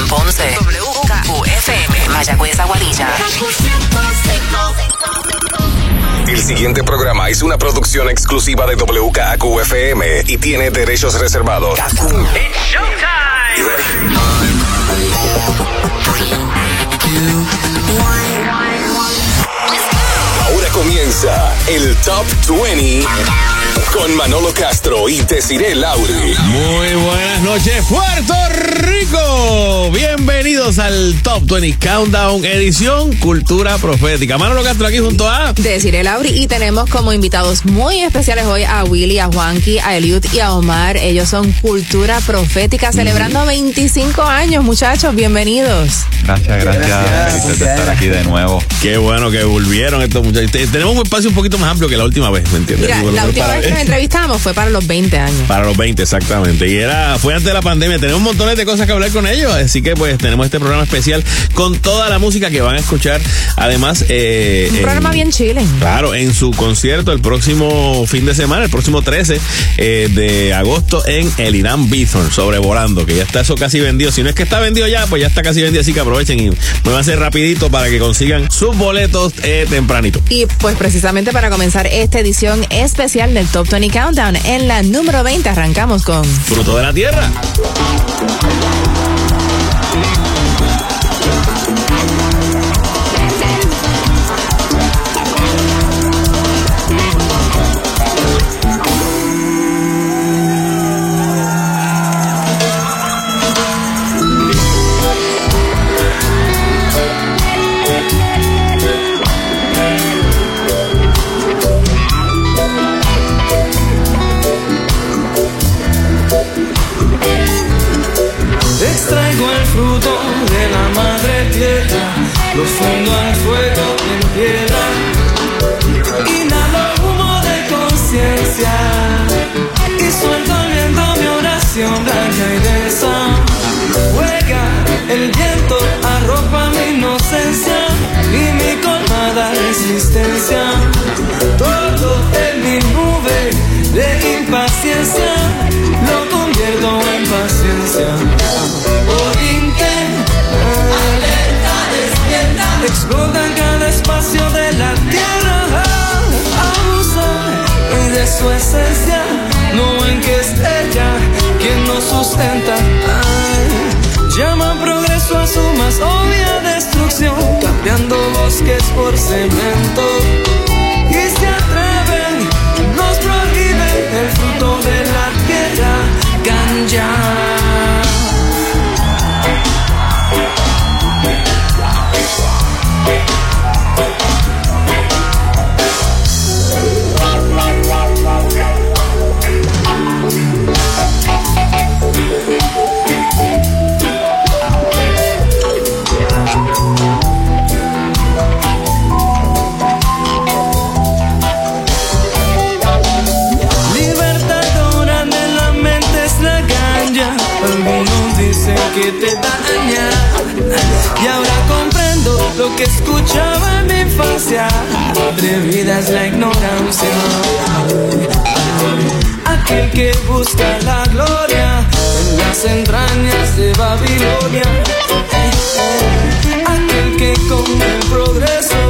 en Ponce. WKQFM, Mayagüez Aguadilla. El siguiente programa es una producción exclusiva de WKQFM y tiene derechos reservados. Ahora comienza el Top 20 con Manolo Castro y Desiree Lauri. Muy buenas noches, Puerto Rico. Bienvenidos al Top 20 Countdown, edición Cultura Profética. Manolo Castro aquí junto a. Desiree Lauri y tenemos como invitados muy especiales hoy a Willy, a Juanqui, a Eliud y a Omar. Ellos son Cultura Profética celebrando 25 años, muchachos. Bienvenidos. Gracias, gracias. Felices de estar aquí de nuevo. Qué bueno que volvieron estos muchachos. Te- Tenemos un espacio un poquito más amplio que la última vez, ¿me entiendes? Mira, Bueno, la última para- vez que nos entrevistamos fue para los 20 años. Para los 20, exactamente. Y era, fue antes de la pandemia. Tenemos montones de cosas que hablar con ellos. Así que pues tenemos este programa especial con toda la música que van a escuchar. Además, eh, Un en- programa bien chile. Claro, en su concierto el próximo fin de semana, el próximo 13 eh, de agosto en el Irán Bithorn, sobrevolando, que ya está eso casi vendido. Si no es que está vendido ya, pues ya está casi vendido, así que aprovechen y me va a hacer rapidito para que consigan sus boletos eh, tempranito. Y pues precisamente para comenzar esta edición especial del Top 20 Countdown, en la número 20 arrancamos con Fruto de la tierra. Sustenta. Ay, llama progreso a su más obvia destrucción, cambiando bosques por cemento. Lo que escuchaba en mi infancia. Atrevida es la ignorancia. Aquel que busca la gloria en las entrañas de Babilonia. Aquel que con el progreso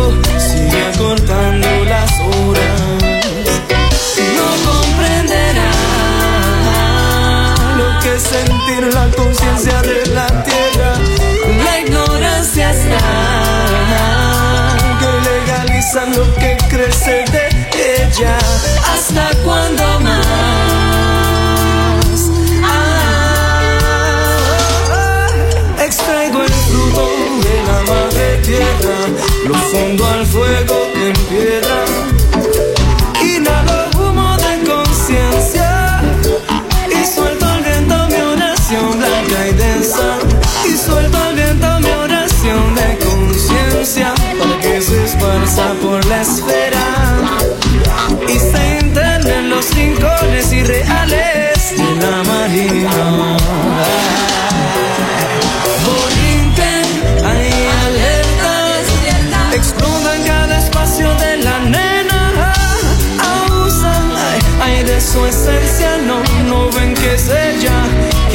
sigue acortando las horas no comprenderá lo que sentir la conciencia de la lo que crece de ella. ¿Hasta cuándo más? Ah, extraigo el fruto de la madre tierra, lo fundo al fuego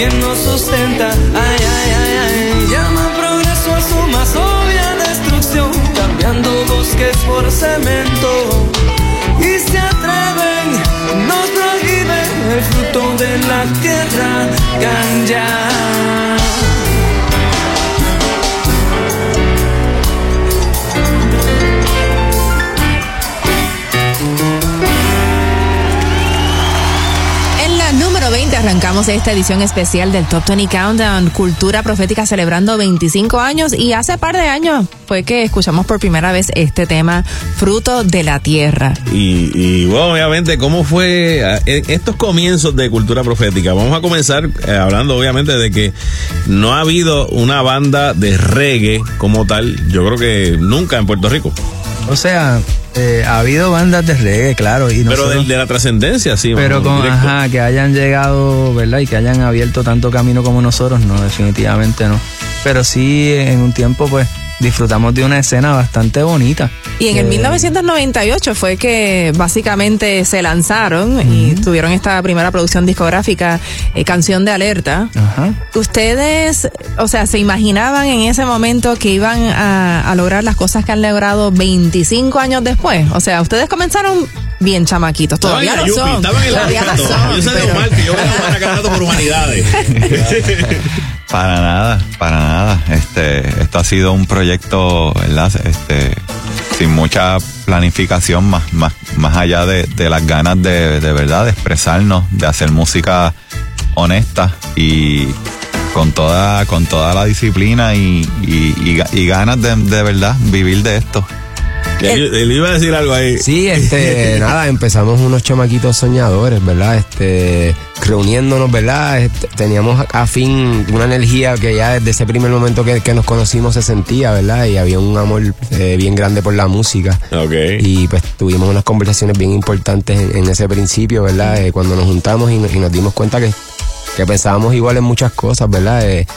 quien nos sustenta. Ay, ay, ay, ay. llama progreso a su más obvia destrucción, cambiando bosques por cemento. Y se atreven, nos prohíben el fruto de la tierra, ganja. Arrancamos esta edición especial del Top 20 Countdown, Cultura Profética celebrando 25 años y hace par de años fue que escuchamos por primera vez este tema, Fruto de la Tierra. Y, y, bueno, obviamente, ¿cómo fue eh, estos comienzos de cultura profética? Vamos a comenzar eh, hablando, obviamente, de que no ha habido una banda de reggae como tal, yo creo que nunca en Puerto Rico. O sea, eh, ha habido bandas de reggae, claro. Y Pero nosotros- de, de la trascendencia, sí. pero vamos, con, ajá, que hayan llegado, ¿verdad? Y que hayan abierto tanto camino como nosotros, no, definitivamente no. Pero sí, en un tiempo, pues, disfrutamos de una escena bastante bonita. Y en el Eh, 1998 fue que básicamente se lanzaron y tuvieron esta primera producción discográfica, eh, Canción de Alerta. Ajá. ¿Ustedes, o sea, se imaginaban en ese momento que iban a, a lograr las cosas que han logrado 25 años después? O sea, ustedes comenzaron bien chamaquitos, todavía en la son. Estaban en la Todavía Yupi, son, Yo sé de pero- Omar, que yo voy a por humanidades. Para nada, para nada. Este, esto ha sido un proyecto, ¿verdad? Este, sin mucha planificación, más, más, más allá de, las ganas de, de verdad expresarnos, de hacer música honesta y con toda, con toda la disciplina y, y, y ganas de, de verdad vivir de esto. Él, él iba a decir algo ahí. Sí, este, nada, empezamos unos chamaquitos soñadores, ¿verdad? Este, reuniéndonos, ¿verdad? Este, teníamos a fin una energía que ya desde ese primer momento que, que nos conocimos se sentía, ¿verdad? Y había un amor eh, bien grande por la música. Ok. Y pues tuvimos unas conversaciones bien importantes en, en ese principio, ¿verdad? Eh, cuando nos juntamos y, no- y nos dimos cuenta que, que pensábamos igual en muchas cosas, ¿verdad? Eh,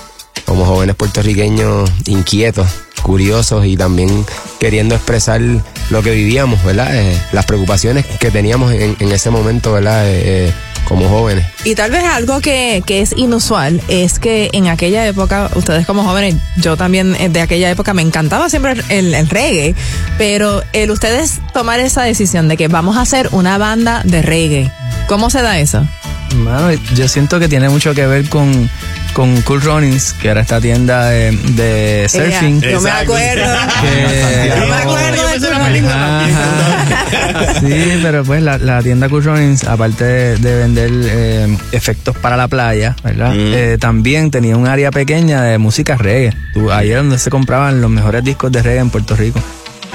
como jóvenes puertorriqueños inquietos, curiosos y también queriendo expresar lo que vivíamos, ¿verdad? Eh, las preocupaciones que teníamos en, en ese momento, ¿verdad? Eh, eh, como jóvenes. Y tal vez algo que, que es inusual es que en aquella época, ustedes como jóvenes, yo también de aquella época me encantaba siempre el, el reggae, pero el ustedes tomar esa decisión de que vamos a hacer una banda de reggae, ¿cómo se da eso? Mano, yo siento que tiene mucho que ver con, con Cool Runnings, que era esta tienda de, de surfing. Ella, yo me acuerdo. Que- Yo me acuerdo de Cool Runnings. Sí, pero pues la, la tienda Cool Runnings, aparte de, de vender eh, efectos para la playa, ¿verdad? Mm. Eh, también tenía un área pequeña de música reggae. Tú- ahí era donde se compraban los mejores discos de reggae en Puerto Rico.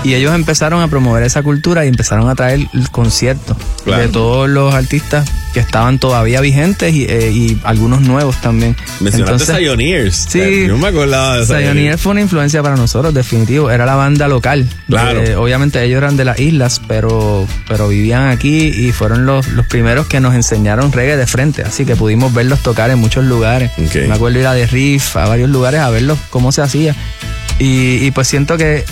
Y ellos empezaron a promover esa cultura y empezaron a traer conciertos Claro. de todos los artistas que estaban todavía vigentes y, eh, y algunos nuevos también. Mencionaste Entonces, Pioneers. Sí. Yo me acordaba de Pioneer fue una influencia para nosotros, definitivo. Era la banda local. Claro. Eh, obviamente ellos eran de las islas, pero, pero vivían aquí y fueron los, los primeros que nos enseñaron reggae de frente. Así que pudimos verlos tocar en muchos lugares. Me acuerdo ir a The Riff, a varios lugares a verlos cómo se hacía. Y, y pues siento que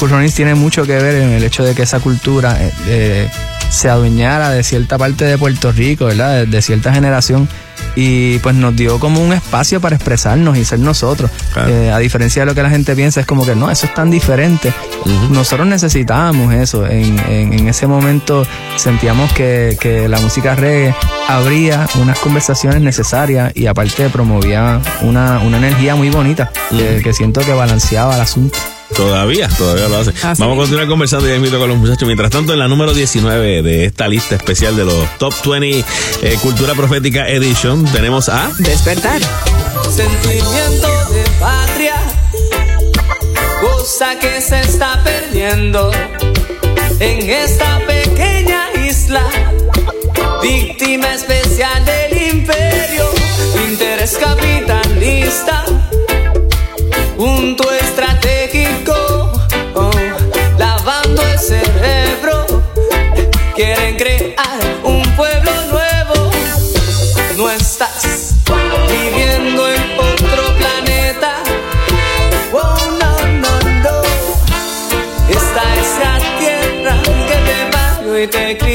Cool Runnings tiene mucho que ver en el hecho de que esa cultura eh, eh, se adueñara de cierta parte de Puerto Rico, ¿verdad? De, de cierta generación. Y pues nos dio como un espacio para expresarnos y ser nosotros. Claro. Eh, a diferencia de lo que la gente piensa, es como que no, eso es tan diferente. Nosotros necesitábamos eso. En, en- en ese momento sentíamos que, que la música reggae abría unas conversaciones necesarias y aparte promovía una, una energía muy bonita que, que siento que balanceaba el asunto. Todavía, todavía lo hace. Así Vamos a continuar conversando ya invito con los muchachos. Mientras tanto, en la número 19 de esta lista especial de los Top 20 eh, Cultura Profética Edition, tenemos a... Despertar. Sentimiento de patria, cosa que se está perdiendo en esta pequeña isla, víctima especial del imperio, interés capitalista, te parió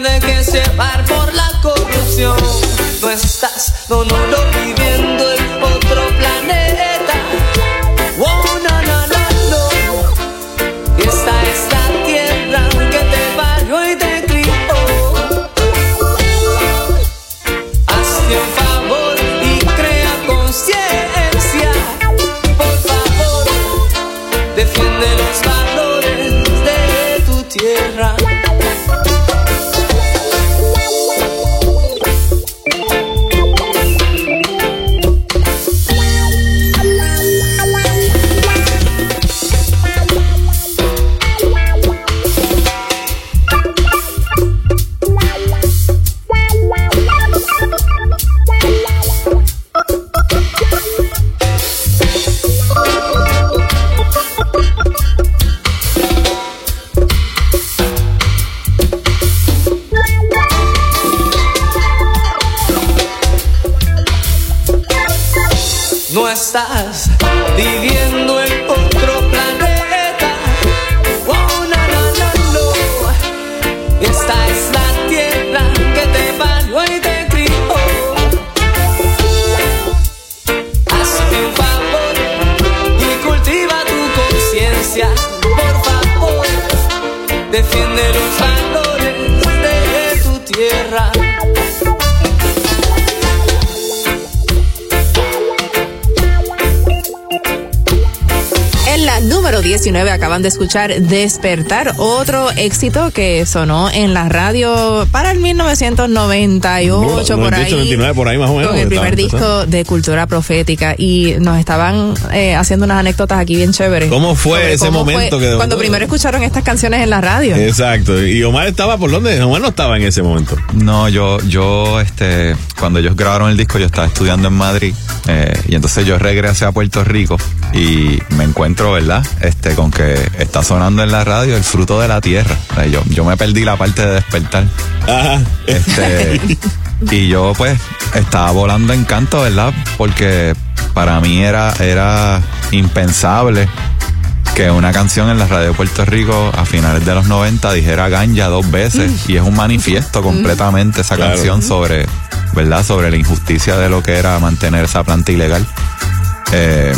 dejes llevar por la corrupción. No estás, no, no, no acaban de escuchar Despertar, otro éxito que sonó en la radio para el 1998 por 98, ahí. 29, por ahí más o menos. Con el primer empezando. disco de Cultura Profética y nos estaban eh, haciendo unas anécdotas aquí bien chéveres. ¿Cómo fue ese cómo momento fue que- cuando primero escucharon estas canciones en la radio? Exacto. ¿Y Omar estaba por dónde? Omar no estaba en ese momento. No, yo, yo, este, cuando ellos grabaron el disco, yo estaba estudiando en Madrid, eh, y entonces yo regresé a Puerto Rico y me encuentro, ¿verdad? Este, con que está sonando en la radio el fruto de la tierra. O sea, yo, yo me perdí la parte de despertar. Ajá. Este, y yo pues estaba volando en canto, ¿verdad? Porque para mí era, era impensable que una canción en la radio de Puerto Rico a finales de los 90 dijera ganja dos veces y es un manifiesto completamente esa Claro. canción sobre, ¿verdad? Sobre la injusticia de lo que era mantener esa planta ilegal. Eh,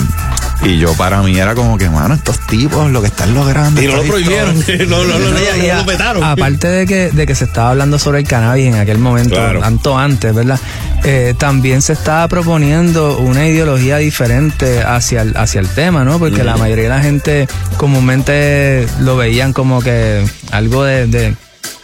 y yo para mí era como que, mano, estos tipos lo que están logrando. Y no lo prohibieron. no, no, no, no, lo petaron. Aparte de que, de que se estaba hablando sobre el cannabis en aquel momento, Claro. tanto antes, ¿verdad? Eh, también se estaba proponiendo una ideología diferente hacia el, hacia el tema, ¿no? Porque la mayoría de la gente comúnmente lo veían como que algo de, de,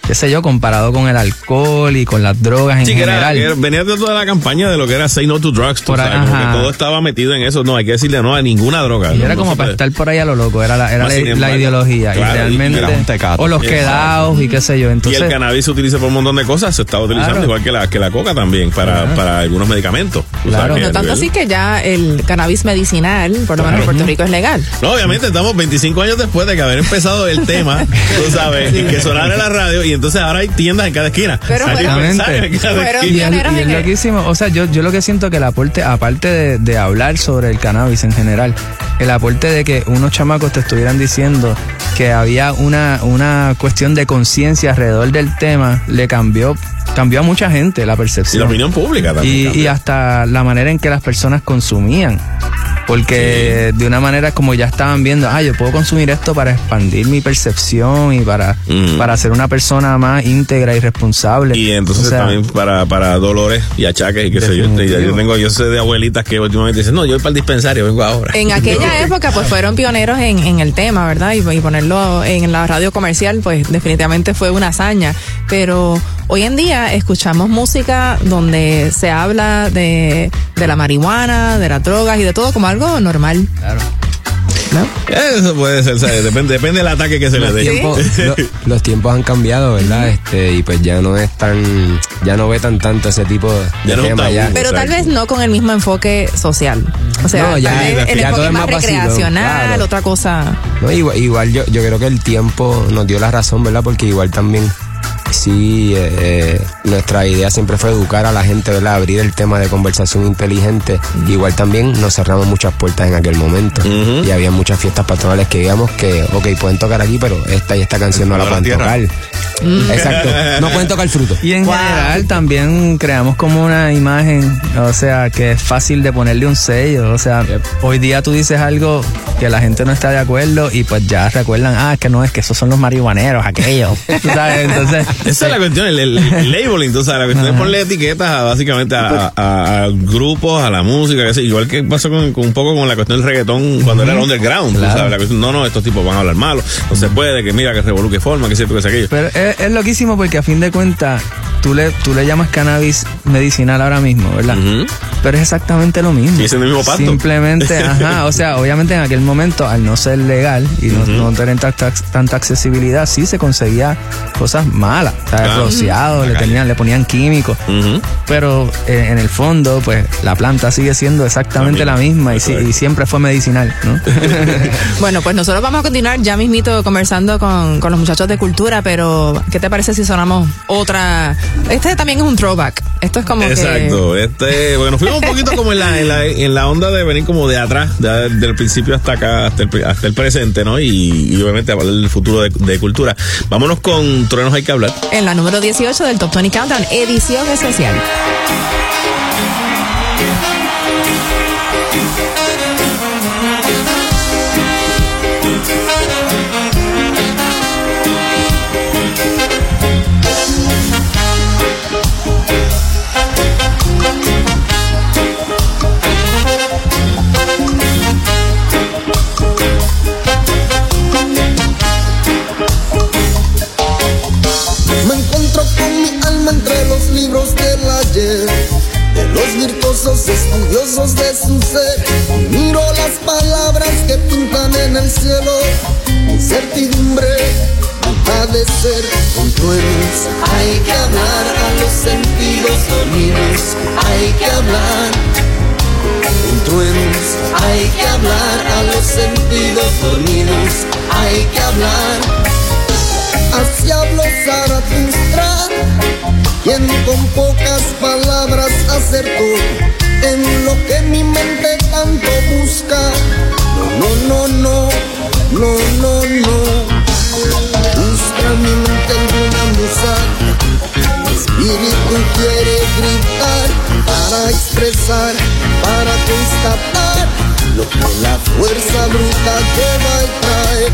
qué sé yo, comparado con el alcohol y con las drogas en Sí, que era- general. que era- venía de toda la campaña de lo que era Say No to Drugs, tú Por sabes, como ajá. que todo estaba metido en eso. No, hay que decirle no a ninguna droga. Y No, era no como para puede. estar por ahí a lo loco, era la, era la, ideología. claro, y realmente. tecato. o los quedados y qué sé yo. y Entonces, el cannabis se utiliza para un montón de cosas, se está utilizando Claro. igual que la, que la coca también, para, para algunos medicamentos. Claro. No tanto así que ya el cannabis medicinal, por lo menos en Puerto Rico, es legal. No, obviamente estamos 25 años después de que haber empezado el tema, tú sabes, y que sonara en la radio, y entonces ahora hay tiendas en cada esquina. Pero en cada Y esquina. es, y loquísimo. O sea, yo, yo lo que siento que el aporte, aparte de, de hablar sobre el cannabis en general, el aporte de que unos chamacos te estuvieran diciendo que había una, una cuestión de conciencia alrededor del tema, le cambió, cambió a mucha gente la Y percepción. la opinión pública también. Y, y hasta la manera en que las personas consumían Porque de una manera como ya estaban viendo, ah, yo puedo consumir esto para expandir mi percepción y para, Mm. para ser una persona más íntegra y responsable. Y entonces O sea, también para, para dolores y achaques y qué sé yo. Yo tengo, yo sé de abuelitas que últimamente dicen, no, yo voy para el dispensario, vengo ahora. En aquella época, pues fueron pioneros en, en el tema, ¿verdad? Y, y ponerlo en la radio comercial, pues definitivamente fue una hazaña. Pero hoy en día escuchamos música donde se habla de, de la marihuana, de las drogas y de todo como algo normal. Claro. ¿no? Eso puede ser, ¿sabes? Depende, depende del ataque que se le los dé. tiempos, lo- los tiempos han cambiado, ¿verdad? Este, y pues ya no es tan, ya no ve tan tanto ese tipo de Ya no tema tabú. ya. Pero tal vez no con el mismo enfoque social. O sea, No, ya- tal vez el ya enfoque más recreacional, claro. otra cosa. No, igual, igual yo, yo creo que el tiempo nos dio la razón, ¿verdad? Porque igual también, sí, eh, eh, nuestra idea siempre fue educar a la gente, ¿verdad? Abrir el tema de conversación inteligente. Igual también nos cerramos muchas puertas en aquel momento. Y había muchas fiestas patronales que íbamos que, ok, pueden tocar aquí, pero esta y esta canción no la pueden tierra. tocar. Exacto. No pueden tocar fruto. Y en general también creamos como una imagen, o sea, que es fácil de ponerle un sello. O sea, hoy día tú dices algo que la gente no está de acuerdo y pues ya recuerdan, ah, es que no, es que esos son los marihuaneros, aquellos. Tú ¿Sabes? Entonces, Esa es la cuestión, el, el- el labeling, tú sabes, la cuestión es ponerle etiquetas a, básicamente a, a- a grupos, a la música, que igual que pasó con, con un poco con la cuestión del reggaetón cuando era el underground, tú Claro. sabes, la cuestión, no, no, estos tipos van a hablar malo, no se puede, que mira, que revolú, que forma, que cierto, que es aquello. Pero es, es loquísimo porque a fin de cuentas tú le, tú le llamas cannabis medicinal ahora mismo, ¿verdad? Pero es exactamente lo mismo. Y es el mismo pasto. Simplemente, ajá, o sea, obviamente en aquel momento, al no ser legal y no, no tener tanta, tanta accesibilidad, sí se conseguía cosas malas. O sea, Claro. rociado, le, tenían, le ponían químicos. Pero eh, en el fondo, pues la planta sigue siendo exactamente La la misma, y, siempre fue medicinal, ¿no? Bueno, pues nosotros vamos a continuar ya mismito conversando con, con los muchachos de cultura, pero ¿qué te parece si sonamos otra? Este también es un throwback. Esto es como que... Exacto, este, bueno, nos fuimos un poquito como en la, en la, en la onda de venir como de atrás, de- del principio hasta acá, hasta el, hasta el presente, ¿no? Y, y obviamente hablar del futuro de, de cultura. Vámonos con Truenos hay que hablar. En la número 18 del Top 20 Countdown, edición especial. El cielo, incertidumbre, ha de ser con truenos. Hay que hablar a los sentidos dormidos, hay que hablar. Con truenos, hay que hablar a los sentidos dormidos, hay que hablar. Así habló Zaratustra, quien con pocas palabras acertó lo que mi mente tanto busca. No, no, no, no, no, no, no. Busca mi mente alguna musa, mi espíritu quiere gritar para expresar, para constatar lo que la fuerza bruta lleva y trae.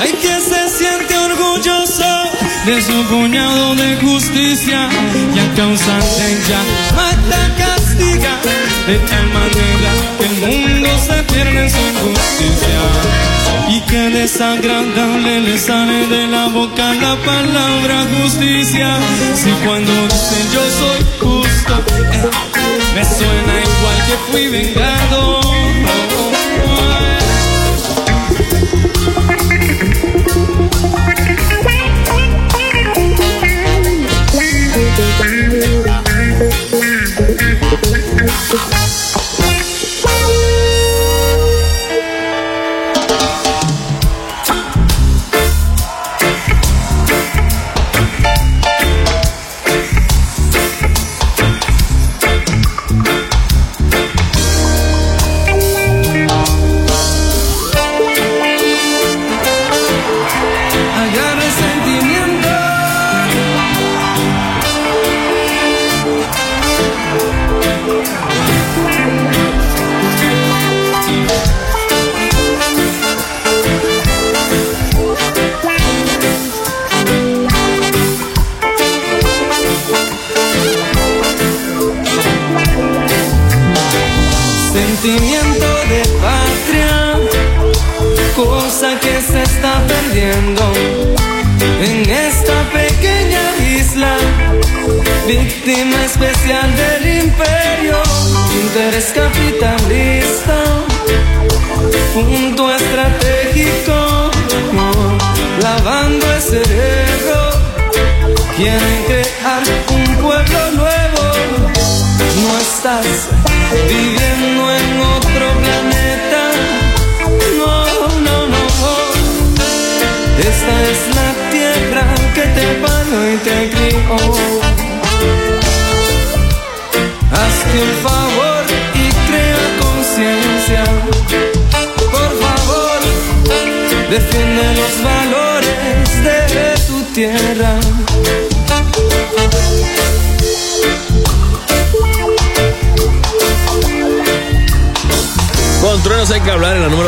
Hay que se siente orgulloso de su puñado de justicia y a causa de ella mata, de tal manera que el mundo se pierde en su injusticia y que desagradable le sale de la boca la palabra justicia. Si cuando dicen yo soy justo eh, me suena igual que fui vengado agarra el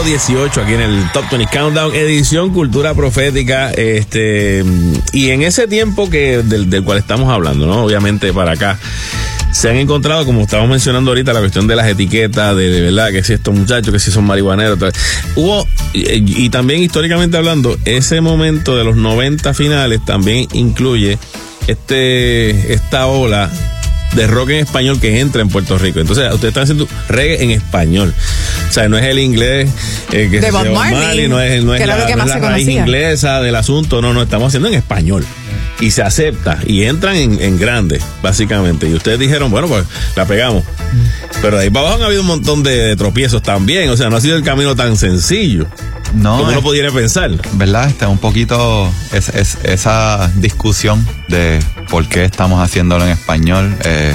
18 aquí en el Top 20 Countdown, edición Cultura Profética. Este, y en ese tiempo que del, del cual estamos hablando, ¿no? Obviamente para acá se han encontrado, como estábamos mencionando ahorita, la cuestión de las etiquetas, de, verdad, que si estos muchachos, que si son marihuaneros. tal. Hubo, y, y también históricamente hablando, ese momento de los 90 finales también incluye este, esta ola de rock en español que entra en Puerto Rico. Entonces, ustedes están haciendo reggae en español. O sea, no es el inglés eh, que De se- Bob Marley, no es, no es que la, lo que no es más la se raíz conocía. inglesa del asunto. No, no, estamos haciendo en español. Y se acepta. Y entran en, en grande, básicamente. Y ustedes dijeron, bueno, pues la pegamos. Pero de ahí para abajo han habido un montón de tropiezos también. O sea, no ha sido el camino tan sencillo. No, como uno pudiera pensar. ¿verdad? Está un poquito es, es- esa discusión de por qué estamos haciéndolo en español, eh,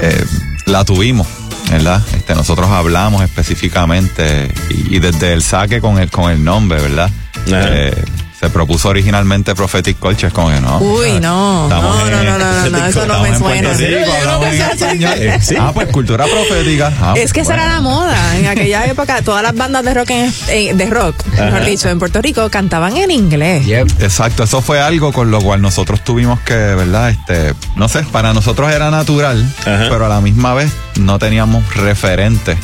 eh, la tuvimos, ¿verdad? Este, nosotros hablamos específicamente y, y desde el saque con el, con el nombre, ¿verdad? Eh, se propuso originalmente Prophetic Culture, como que no. Uy, no. No, no, en- no, no, no, no, eso no me en suena. Ah, pues cultura profética. Ah, Es que esa bueno. era la moda. En aquella época, todas las bandas de rock, en- de rock, mejor dicho, en Puerto Rico, cantaban en inglés. Yep. Exacto, eso fue algo con lo cual nosotros tuvimos que, ¿verdad? Este, no sé, para nosotros era natural, Ajá. pero a la misma vez no teníamos referentes,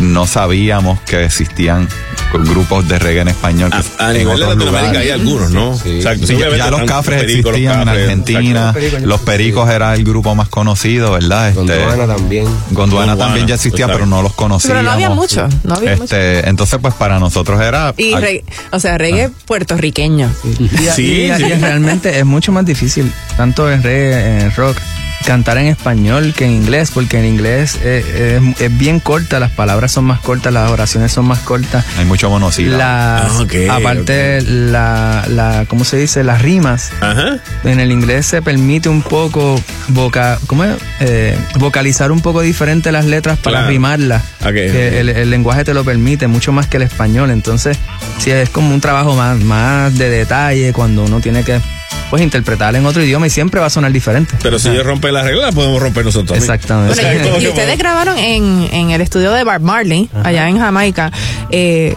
no sabíamos que existían grupos de reggae en español. A, a en nivel de Latinoamérica lugares. hay algunos, ¿no? Sí. Exacto. Sí, ya, los cafres Perico, los existían en Argentina, exacto. los pericos era el grupo más conocido, ¿verdad? Este, Gondwana también. Gondwana también ya existía, exacto. pero no los conocíamos. Pero no había mucho, no había mucho. este, Entonces, pues para nosotros era... Y, al- re- o sea, reggae puertorriqueño. Y, Sí, y- y sí. realmente es mucho más difícil, tanto en reggae, en rock, cantar en español que en inglés, porque en inglés eh, es, es bien corta, las palabras son más cortas, las oraciones son más cortas. hay mucho monosílabo. Las, Ah, aparte, la, la, ¿cómo se dice? Las rimas. Ajá. En el inglés se permite un poco voca, ¿cómo es? Eh, vocalizar un poco diferente las letras para Claro. rimarlas. Que el lenguaje te lo permite mucho más que el español. Entonces, sí, es como un trabajo más, más de detalle cuando uno tiene que pues interpretar en otro idioma y siempre va a sonar diferente. Pero si ellos rompen las reglas, las podemos romper nosotros. también. Exactamente. Bueno, y, y ustedes grabaron en, en el estudio de Bob Marley, allá en Jamaica. Eh,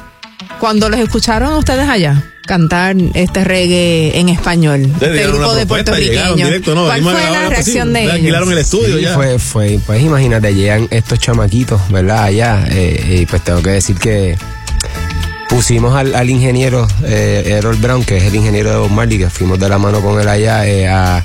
cuando los escucharon ustedes allá cantar este reggae en español, este grupo de puertorriqueños, directo, ¿no? ¿cuál fue la reacción de Le alquilaron el ellos? estudio Sí, ya. fue, fue, pues imagínate, llegan estos chamaquitos, ¿verdad? Allá, eh, y pues tengo que decir que pusimos al, al ingeniero eh, Errol Brown, que es el ingeniero de Bob que fuimos de la mano con él allá, eh, a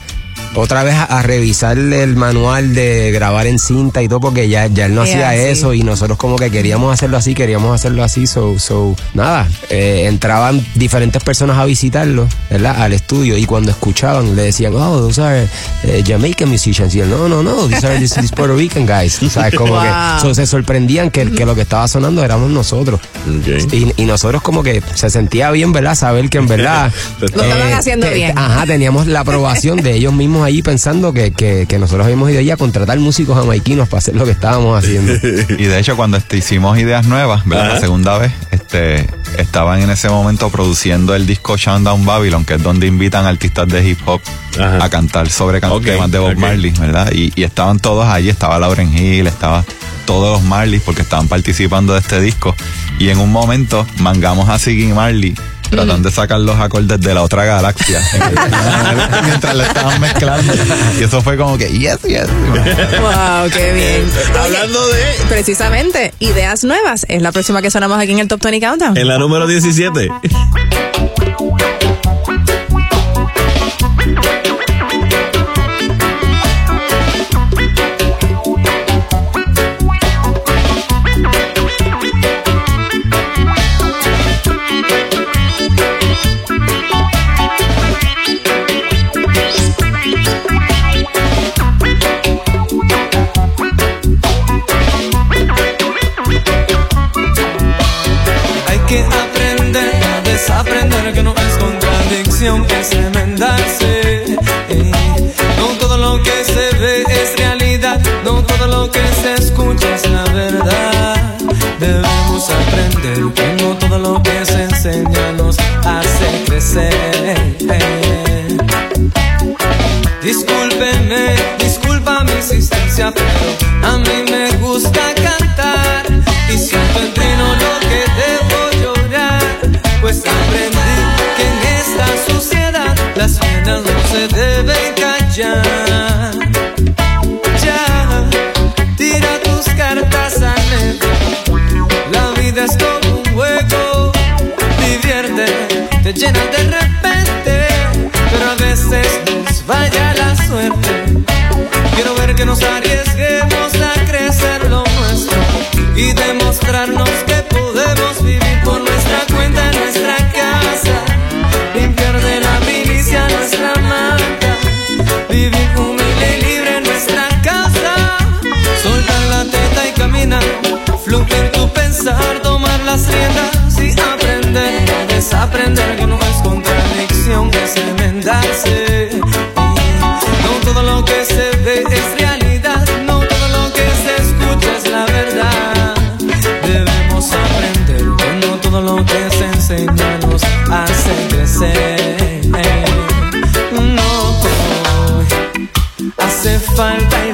otra vez a, a revisar el manual de grabar en cinta y todo, porque ya, ya él no hacía eso y nosotros como que queríamos hacerlo así, queríamos hacerlo así, so, so nada, eh, entraban diferentes personas a visitarlo, ¿verdad? Al estudio y cuando escuchaban le decían, oh, those are eh, Jamaican musicians, y él, no, no, no, these are these, these Puerto Rican guys, ¿sabes? Como Wow. que so, se sorprendían que, que lo que estaba sonando éramos nosotros. Y, y nosotros como que se sentía bien, ¿verdad? Saber que en verdad... Lo estaban haciendo bien. Ajá, teníamos la aprobación de ellos mismos allí pensando que, que, que nosotros habíamos ido allí a contratar músicos jamaiquinos para hacer lo que estábamos haciendo. Y de hecho, cuando este, hicimos ideas nuevas, ¿verdad? Ajá. la segunda vez, este, estaban en ese momento produciendo el disco Down Babylon, que es donde invitan artistas de hip hop Ajá. a cantar sobre can- temas de Bob. Marley, ¿verdad? Y, y estaban todos allí, estaba Lauren Hill, estaba todos los Marleys porque estaban participando de este disco. Y en un momento mangamos a Siggy Marley tratando de sacar los acordes de la otra galaxia mientras lo estaban mezclando. Y eso fue como que, yes, yes. Wow, qué bien. Hablando de. Precisamente, ideas nuevas. Es la próxima que sonamos aquí en el Top 20 Countdown. En la número 17. Aprender que no es contradicción, es enmendarse. No todo lo que se ve es realidad, no todo lo que se escucha es la verdad. Debemos aprender que no todo lo que se enseña nos hace crecer. Discúlpeme, disculpa mi insistencia, pero a mí me gusta cantar callar. Ya, tira tus cartas al negro, la vida es como un juego, divierte, te llena de repente, pero a veces nos vaya la suerte. Quiero ver que nos arriesguemos las riendas y aprender desaprender que no es contradicción, es enmendarse. No todo lo que se ve es realidad, no todo lo que se escucha es la verdad. Debemos aprender que no todo lo que se enseña nos hace crecer. No, hace falta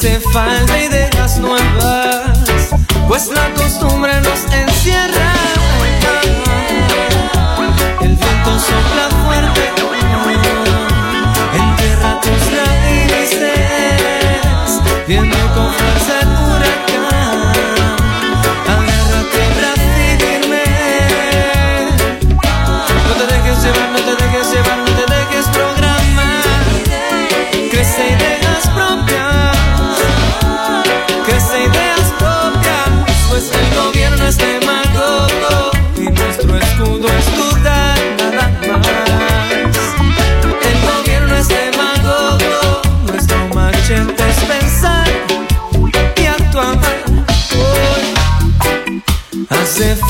hace falta ideas nuevas, pues la costumbre nos encierra. El viento sopla fuerte, entierra tus raíces, viene con fuerza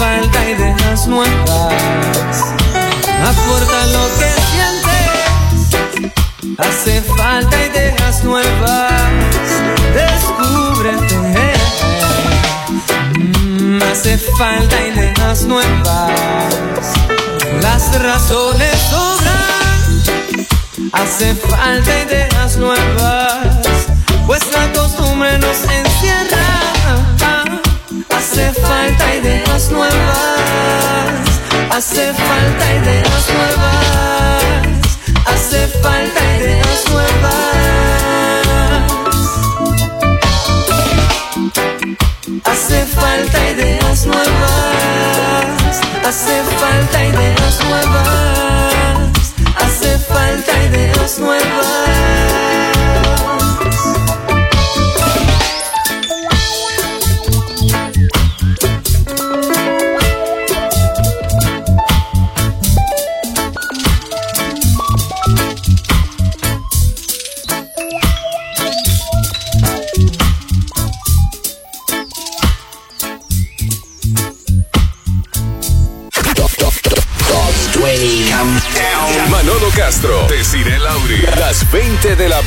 hace falta ideas nuevas, aporta lo que sientes. Hace falta ideas nuevas, descúbrete. Mm, hace falta ideas nuevas, las razones sobran. Hace falta ideas nuevas, pues la costumbre nos encierra. Hace falta ideas nuevas, hace falta ideas nuevas, hace falta ideas nuevas. Hace falta ideas nuevas, hace falta ideas nuevas, hace falta ideas nuevas.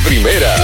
20 de la primera.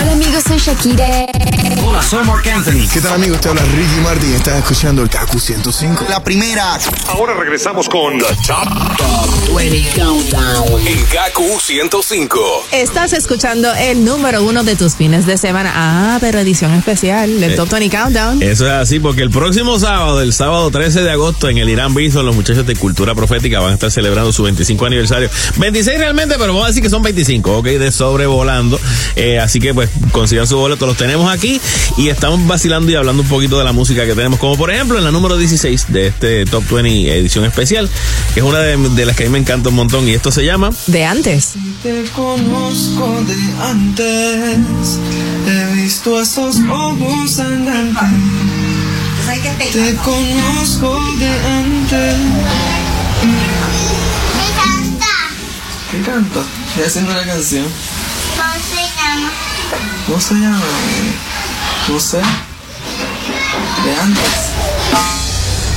Hola amigos, soy Shakira. Hola, soy Mark Anthony. ¿Qué tal amigos? Te habla Ricky Martin. Estás escuchando el KQ105. La primera. Ahora regresamos con The Top, 20 Countdown. En KQ 105. Estás escuchando el número uno de tus fines de semana. Ah, pero edición especial del Eh, Top 20 Countdown. Eso es así, porque el próximo sábado, el sábado 13 de agosto, en el Irán Bison, los muchachos de Cultura Profética van a estar celebrando su 25 aniversario. 26 realmente, pero vamos a decir que son 25, ok, de sobrevolando. Eh, así que pues consigan su boleto, los tenemos aquí y estamos vacilando y hablando un poquito de la música que tenemos, como por ejemplo en la número 16 de este Top 20 edición especial, que es una de, de las que a mí me encanta un montón y esto se llama... De antes. Te conozco de antes, he visto esos ojos andantes. Te conozco de antes. ¿Qué canto? Estoy haciendo una canción. ¿Cómo se llama? No sé. De antes.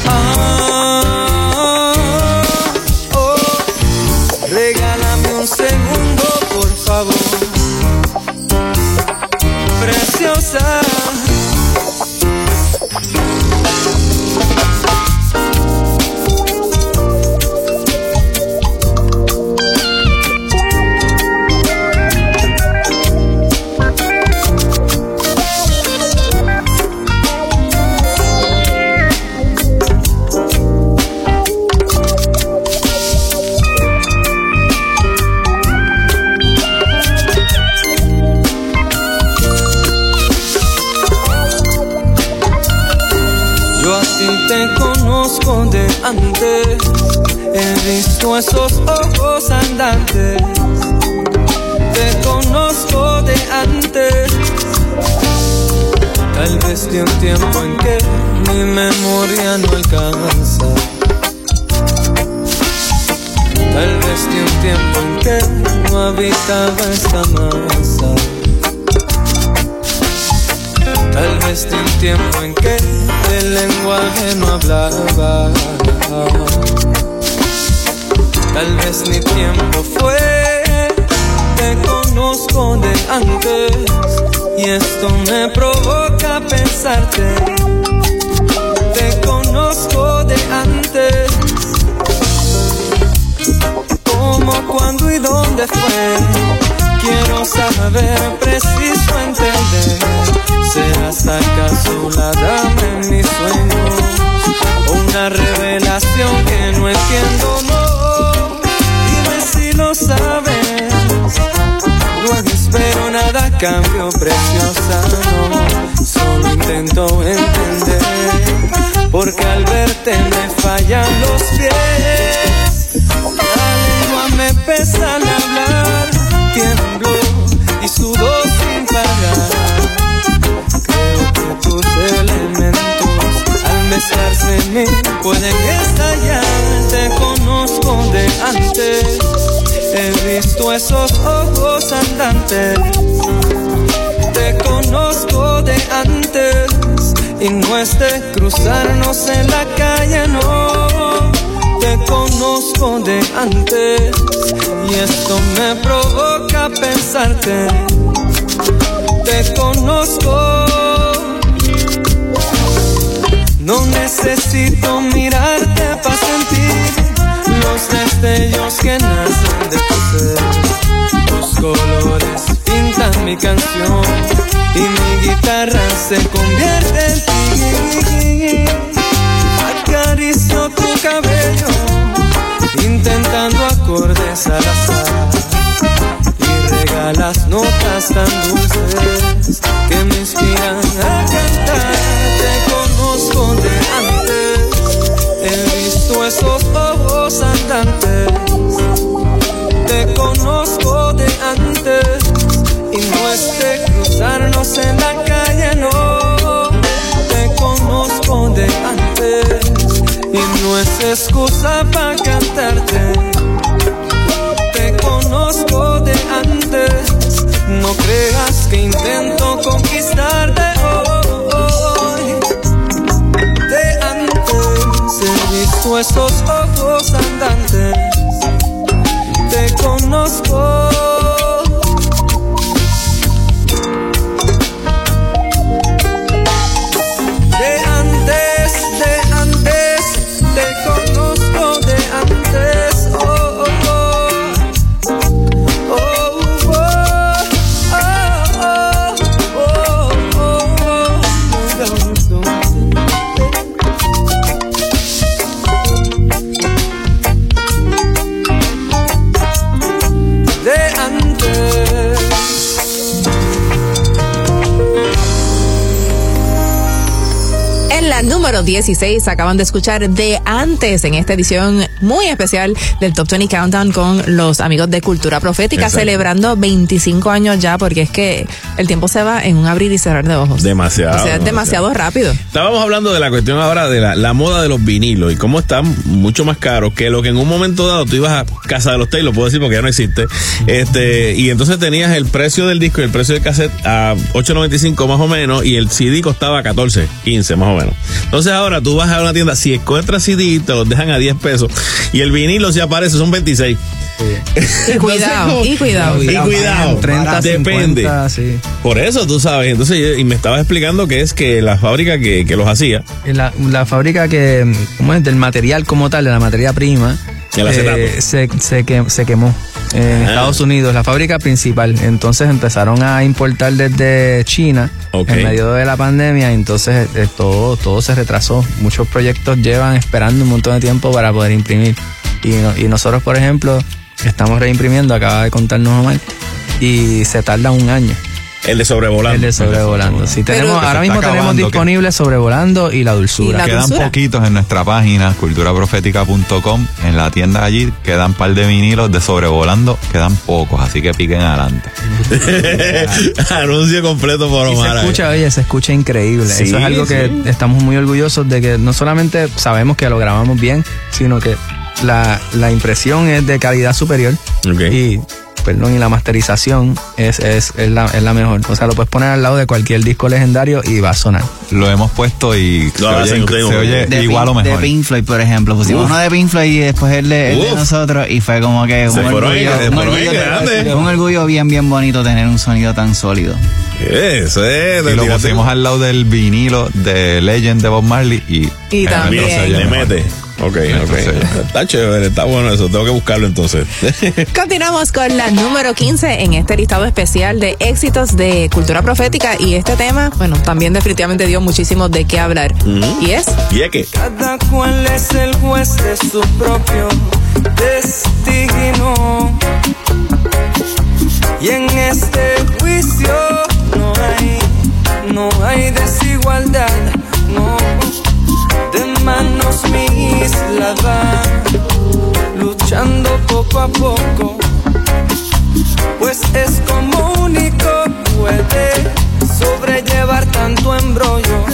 Ah, oh, regálame un segundo, por favor. Preciosa. Esta masa. Tal vez de un tiempo en que el lenguaje no hablaba. Tal vez mi tiempo fue, te conozco de antes y esto me provoca pensarte. Saber, preciso entender. ¿Serás acaso la dama en mis sueños? ¿O una revelación que no entiendo? No, dime si lo sabes. No espero nada cambio, preciosa. No, solo intento entender. Porque al verte me fallan los pies. La lengua me pesa al hablar. Tiemblo Tus elementos al mezclarse en mí pueden estallar. Te conozco de antes, he visto esos ojos andantes. Te conozco de antes y no es de cruzarnos en la calle, no. Te conozco de antes y esto me provoca pensarte. Te conozco. No necesito mirarte para sentir los destellos que nacen de tu ser. Tus colores pintan mi canción y mi guitarra se convierte en ti. Acaricio tu cabello, intentando acordes al azar. Y regalas notas tan dulces que me inspiran excusa para cantarte. Te conozco de antes, no creas que intento conquistarte hoy. De antes he visto esos ojos andantes, te conozco número 16. Acaban de escuchar de antes en esta edición muy especial del Top 20 Countdown con los amigos de Cultura Profética, Exacto. celebrando 25 años ya, porque es que el tiempo se va en un abrir y cerrar de ojos. Demasiado. O sea, es demasiado rápido. Estábamos hablando de la cuestión ahora de la, la moda de los vinilos y cómo están mucho más caros que lo que en un momento dado tú ibas a Casa de los Tay, lo puedo decir porque ya no existe. Este, y entonces tenías el precio del disco y el precio del cassette a 8.95 más o menos y el CD costaba 14, 15 más o menos. Entonces ahora tú vas a una tienda, si encuentras CD te los dejan a 10 pesos y el vinilo si aparece son 26. Y cuidado, y cuidado. Y cuidado, 30, depende. 50, sí. Por eso tú sabes, entonces y me estaba explicando que es que la fábrica que, que los hacía, La, la fábrica que, ¿cómo es? Del material como tal, de la materia prima, El acetato. eh, se, se, que- se quemó en Ah. Estados Unidos, la fábrica principal. Entonces empezaron a importar desde China en medio de la pandemia, entonces eh, todo, todo se retrasó. Muchos proyectos llevan esperando un montón de tiempo para poder imprimir. Y, no- y nosotros, por ejemplo, estamos reimprimiendo, acaba de contarnos Omar, y se tarda un año. El de sobrevolando. El de sobrevolando. Sí, tenemos, ahora mismo tenemos disponible sobrevolando y la dulzura. Y la Quedan dulzura. poquitos en nuestra página, culturaprofética.com. En la tienda allí quedan par de vinilos de sobrevolando, quedan pocos, así que piquen adelante. Anuncio completo por Y se Omar. ahí. escucha, oye, se escucha increíble. Sí, Eso es algo que estamos muy orgullosos de que no solamente sabemos que lo grabamos bien, sino que la, la impresión es de calidad superior Ok. y, perdón, y la masterización es, es, es, la, es la mejor. O sea, lo puedes poner al lado de cualquier disco legendario y va a sonar. Lo hemos puesto y Lo se oye, ustedes, se ¿no? oye de igual o Pink- mejor. De Pink Floyd, por ejemplo. Pusimos Uf. uno de Pink Floyd y después el de, el de Uf. nosotros y fue como que un Se fueron ahí, orgullo, se un, orgullo un orgullo bien, bien bonito tener un sonido tan sólido. Eso es. Y lo pusimos al lado del vinilo de Legend de Bob Marley y, Y también. se oye Le mejor. mete. Ok, Entonces, ok. Está chévere, está bueno eso. Tengo que buscarlo entonces. Continuamos con la número 15 en este listado especial de éxitos de cultura profética y este tema, bueno, también definitivamente dio muchísimo de qué hablar. Y es y es que. Cada cual es el juez de su propio destino. Y en este juicio no hay, no hay desigualdad, no. De manos mis la van, luchando poco a poco. Pues es como único puede sobrellevar tanto embrollo.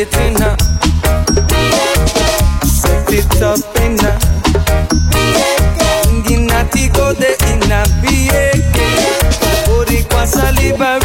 it in her. Set it up in her. Ginati go de inabie. Boricua saliva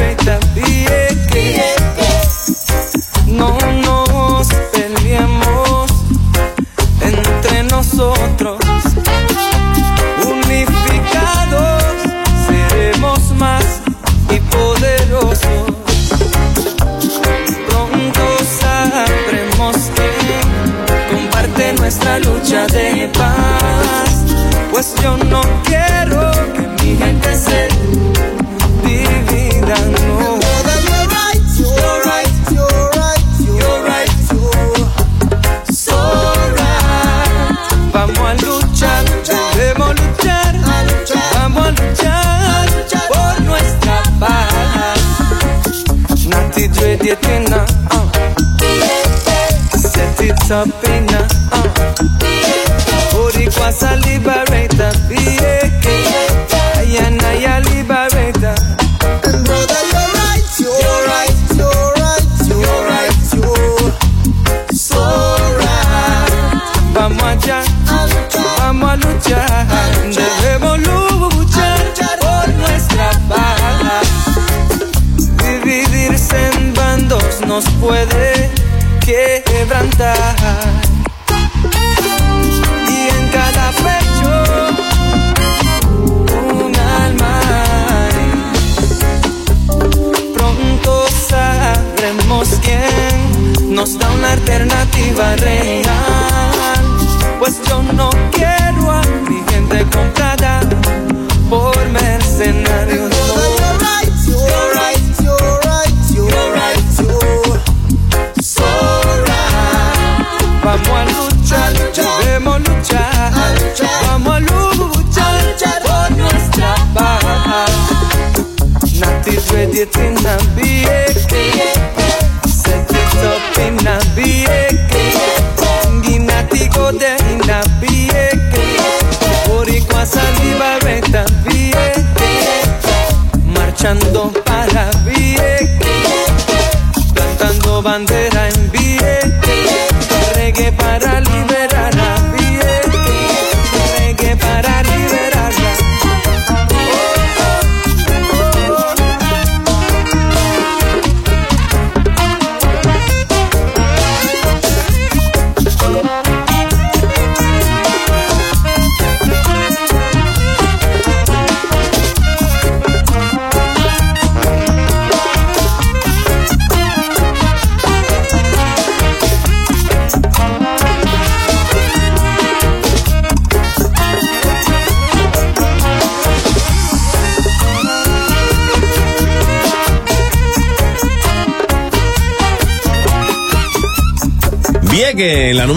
nuestra lucha de paz. Pues yo no quiero que mi gente se divida, no. Vamos a luchar, luchar, vamos a luchar por nuestra paz. Set it up in. Boricua sa liberator, bieke, ayana ya liberator. Brother, you're right, you're right, you're right, you're right, you're so right. Vamos allá, vamos a luchar, debemos luchar por nuestra paz. Dividirse en bandos nos puede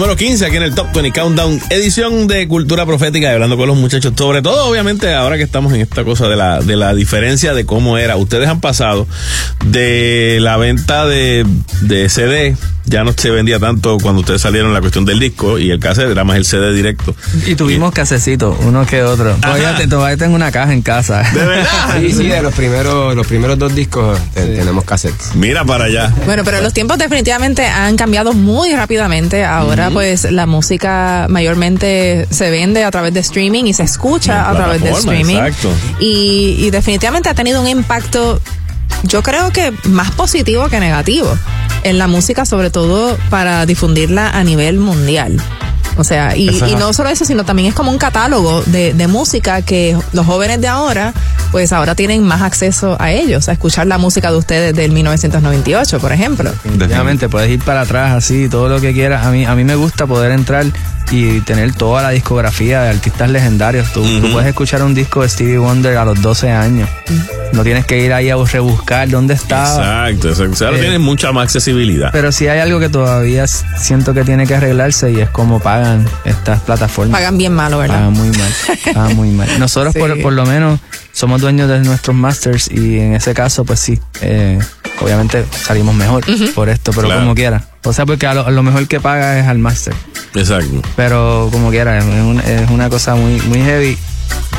número 15 aquí en el Top 20 Countdown, edición de Cultura Profética, hablando con los muchachos, sobre todo obviamente ahora que estamos en esta cosa de la, de la diferencia de cómo era. Ustedes han pasado de la venta de, de CD, ya no se vendía tanto cuando ustedes salieron la cuestión del disco y el cassette era más el CD directo. Y tuvimos casecitos, uno que otro. Todavía, te- todavía tengo una caja en casa. ¿De verdad? Sí, sí, de los primeros, los primeros dos discos te- tenemos cassettes. Mira para allá. Bueno, pero los tiempos definitivamente han cambiado muy rápidamente. Ahora, pues, la música mayormente se vende a través de streaming y se escucha a través de streaming. exacto. Y, y definitivamente ha tenido un impacto, yo creo que más positivo que negativo en la música, sobre todo para difundirla a nivel mundial. O sea, y, no solo eso, sino también es como un catálogo de, de música que los jóvenes de ahora, pues ahora tienen más acceso a ellos, a escuchar la música de ustedes del 1998, por ejemplo. Definitivamente, puedes ir para atrás así, todo lo que quieras. A mí, a mí me gusta poder entrar y tener toda la discografía de artistas legendarios. Tú, tú puedes escuchar un disco de Stevie Wonder a los 12 años. No tienes que ir ahí a rebuscar dónde está. Exacto, exacto. Ahora Eh, tienen mucha más accesibilidad. Pero sí hay algo que todavía siento que tiene que arreglarse y es cómo pagan estas plataformas. Pagan bien malo, ¿verdad? Pagan muy mal. Pagan muy mal. Nosotros, Sí. por, por lo menos, somos dueños de nuestros masters y en ese caso, pues sí, eh, obviamente salimos mejor por esto, pero Claro. como quiera. O sea, porque a lo, a lo mejor que paga es al master. Exacto. Pero como quiera, es, un- es una cosa muy, muy heavy,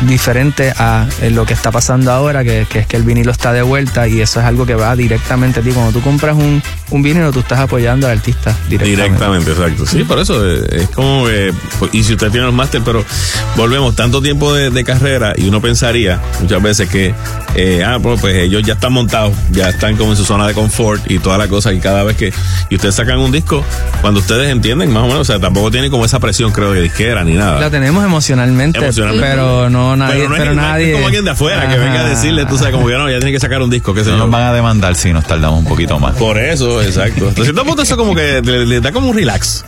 diferente a eh, lo que está pasando ahora, que, que es que el vinilo está de vuelta y eso es algo que va directamente a ti. Cuando tú compras un, un vinilo, tú estás apoyando al artista directamente. Directamente, exacto. Sí, por eso eh, es como que. pues, Y si usted tiene los máster, pero volvemos tanto tiempo de, de carrera y uno pensaría muchas veces que, eh, ah, pues, pues ellos ya están montados, ya están como en su zona de confort y toda la cosa. Y cada vez que. Y ustedes sacan un disco, cuando ustedes entienden más o menos, o sea, tampoco tienen como esa presión, creo, de disquera ni nada. La tenemos emocionalmente, Emocionalmente. pero no nadie, Pero pero, no es, no es nadie. como alguien de afuera que venga a decirle, tú sabes, como que no, ya tiene que sacar un disco, No yo. nos van a demandar si nos tardamos un poquito más. Por eso, exacto. Hasta cierto punto eso como que le, le da como un relax.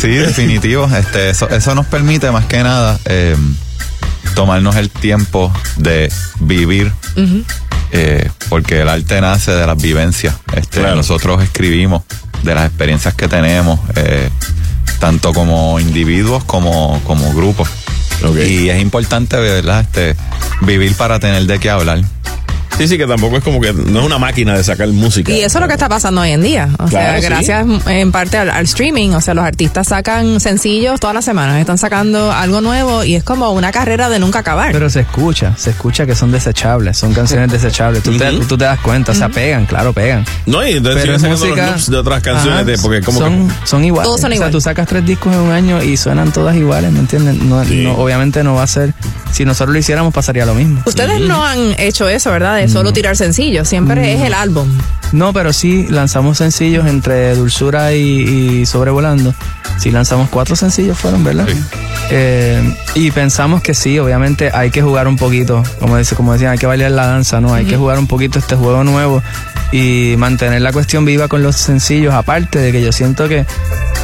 Sí, definitivo. Este, eso, eso nos permite más que nada eh, tomarnos el tiempo de vivir, eh, porque el arte nace de las vivencias. Este, Claro. Nosotros escribimos de las experiencias que tenemos, eh, tanto como individuos como, como grupos. Y es importante. Este, vivir para tener de qué hablar. Sí, sí, que tampoco es como que no es una máquina de sacar música. Y eso es lo que está pasando hoy en día. O Claro, sea, sí. gracias en parte al, al streaming. O sea, los artistas sacan sencillos todas las semanas. Están sacando algo nuevo y es como una carrera de nunca acabar. Pero se escucha, se escucha que son desechables, son canciones desechables. Tú, te, tú te das cuenta, o sea, pegan, claro, pegan. No, y entonces siguen Pero es sacando los música- loops de otras canciones, Ajá, de, porque como son, que- son iguales. Todos son o sea, iguales. tú sacas tres discos en un año y suenan todas iguales, ¿me entiendes? No, no, obviamente no va a ser. Si nosotros lo hiciéramos, pasaría lo mismo. Ustedes no han hecho eso, ¿verdad? De solo tirar sencillos. Siempre es el álbum. No, pero sí lanzamos sencillos entre Dulzura y, y Sobrevolando. Sí lanzamos cuatro sencillos fueron, ¿verdad? Eh, y pensamos que sí, obviamente hay que jugar un poquito, como dice, como decían, hay que bailar la danza, ¿no? Hay que jugar un poquito este juego nuevo y mantener la cuestión viva con los sencillos, aparte de que yo siento que,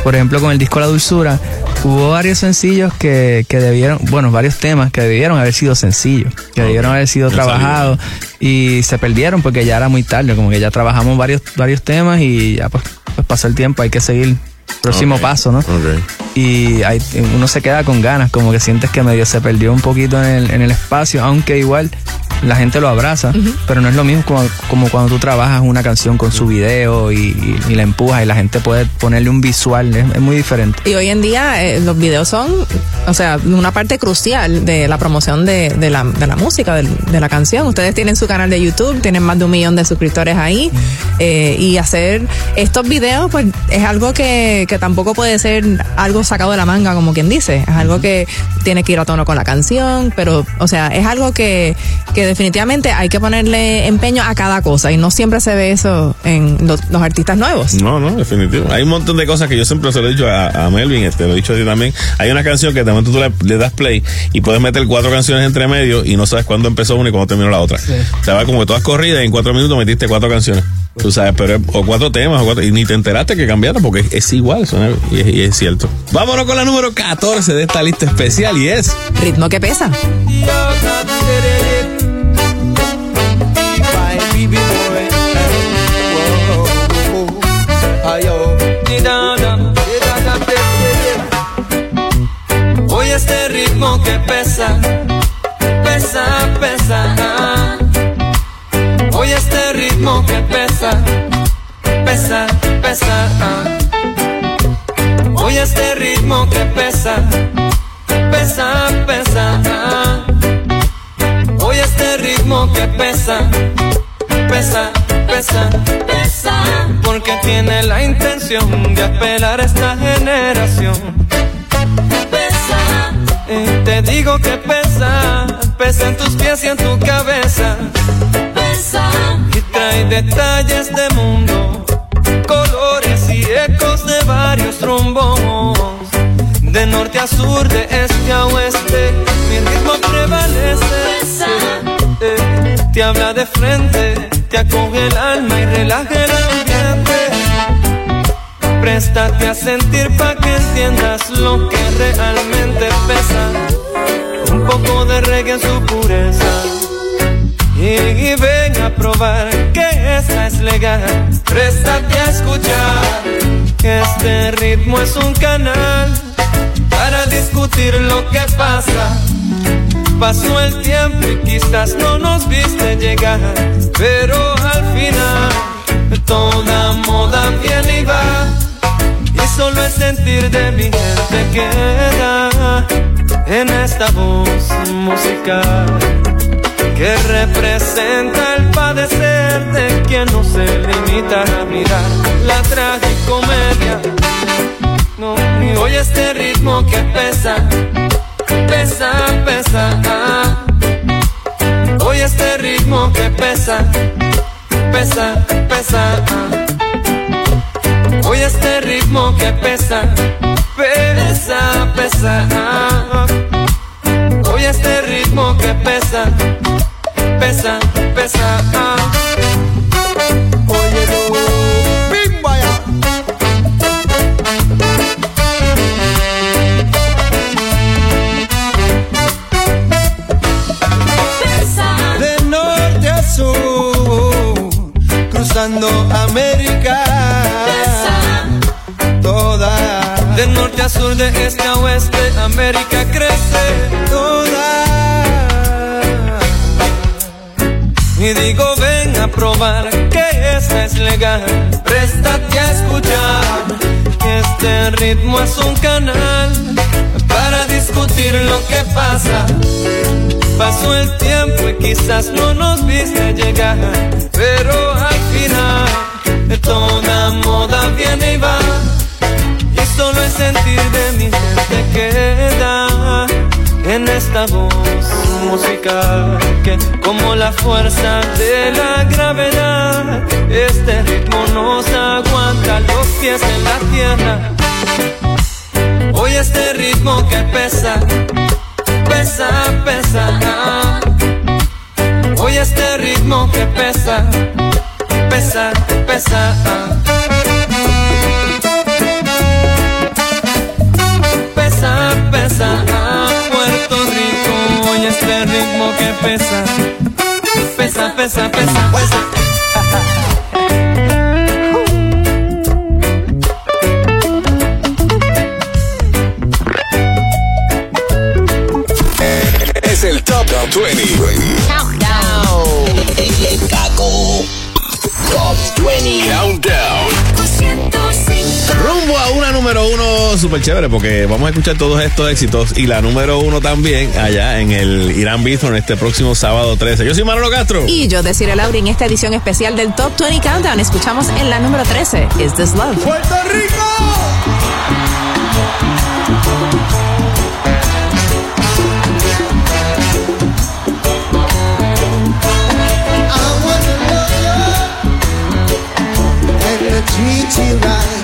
por ejemplo, con el disco La Dulzura, hubo varios sencillos que, que debieron, bueno, varios temas que debieron haber sido sencillos, que debieron haber sido trabajados y se perdieron porque ya era muy tarde, como que ya trabajamos varios, varios temas y ya pues, pues pasó el tiempo, hay que seguir próximo paso, ¿no? Y hay- uno se queda con ganas, como que sientes que medio se perdió un poquito en el, en el espacio, aunque igual la gente lo abraza, pero no es lo mismo como, como cuando tú trabajas una canción con su video y, y- y la empujas y la gente puede ponerle un visual, es, es muy diferente. Y hoy en día eh, los videos son, o sea, una parte crucial de la promoción de, de la, de la música, de, la canción. Ustedes tienen su canal de YouTube, tienen más de un millón de suscriptores ahí. eh, y hacer estos videos, pues es algo que, que tampoco puede ser algo sacado de la manga, como quien dice. Es algo que tiene que ir a tono con la canción, pero, o sea, es algo que, que definitivamente hay que ponerle empeño a cada cosa. Y no siempre se ve eso en los, los artistas nuevos. No, no, definitivo. Hay un montón de cosas que yo siempre se lo he dicho a, a Melvin, este, lo he dicho a ti también. Hay una canción que momento tú le, le das play y puedes meter cuatro canciones entre medio y no sabes cuándo empezó una y cuándo terminó la otra. O sea, va como que todas corridas y en cuatro minutos metiste cuatro canciones. Tú sabes, pero es- o cuatro temas, o cuatro, y ni te enteraste que cambiaron porque es, es igual, suena- y, es, y es cierto. Vámonos con la número 14 de esta lista especial y es Ritmo que pesa. Hoy este ritmo que pesa, ah. Hoy este ritmo que pesa, pesa, pesa. ah. Hoy este ritmo que pesa, pesa, pesa, pesa. Porque tiene la intención de apelar a esta generación. Pesa, eh, te digo que pesa, pesa en tus pies y en tu cabeza. Pesa, y trae detalles de mundo, varios rumbos. De norte a sur, de este a oeste, mi ritmo prevalece. Eh, te habla de frente, te acoge el alma y relaja el ambiente. Préstate a sentir pa' que entiendas lo que realmente pesa. Un poco de reggae en su pureza. Y, y ven a probar que esta es legal. Préstate a escuchar este ritmo es un canal para discutir lo que pasa. Pasó el tiempo y quizás no nos viste llegar, pero al final toda moda viene y va. Y solo el sentir de mi gente queda en esta voz musical que representa el padecer de quien no se limita a mirar la tragicomedia. No, y hoy este ritmo que pesa, pesa, pesa. ah. Hoy este ritmo que pesa, pesa, pesa. ah. Hoy este ritmo que pesa, pesa, pesa. ah. Hoy este ritmo que pesa, pesa, pesa. Oye, lo, bim, vaya. De norte a sur, cruzando América. Toda. De norte a sur, de este a oeste, América crece. Toda. Y digo, ven a probar que esta es legal. Préstate a escuchar que este ritmo es un canal para discutir lo que pasa. Pasó el tiempo y quizás no nos viste llegar, pero al final toda moda viene y va. Y solo el sentir de mi gente queda en esta voz musical que como la fuerza de la gravedad, este ritmo nos aguanta los pies en la tierra. Hoy este ritmo que pesa, pesa, pesa. Hoy este ritmo que pesa, pesa. Pesa, ritmo que pesa, pesa, pesa, pesa. es el Top 20. Top número uno súper chévere porque vamos a escuchar todos estos éxitos y la número uno también allá en el Irán Bithorn este próximo sábado 13. Yo soy Manolo Castro. Y yo, Desiree Lauri, en esta edición especial del Top 20 Countdown, escuchamos en la número 13, Is This Love? ¡Puerto Rico! Treat you right.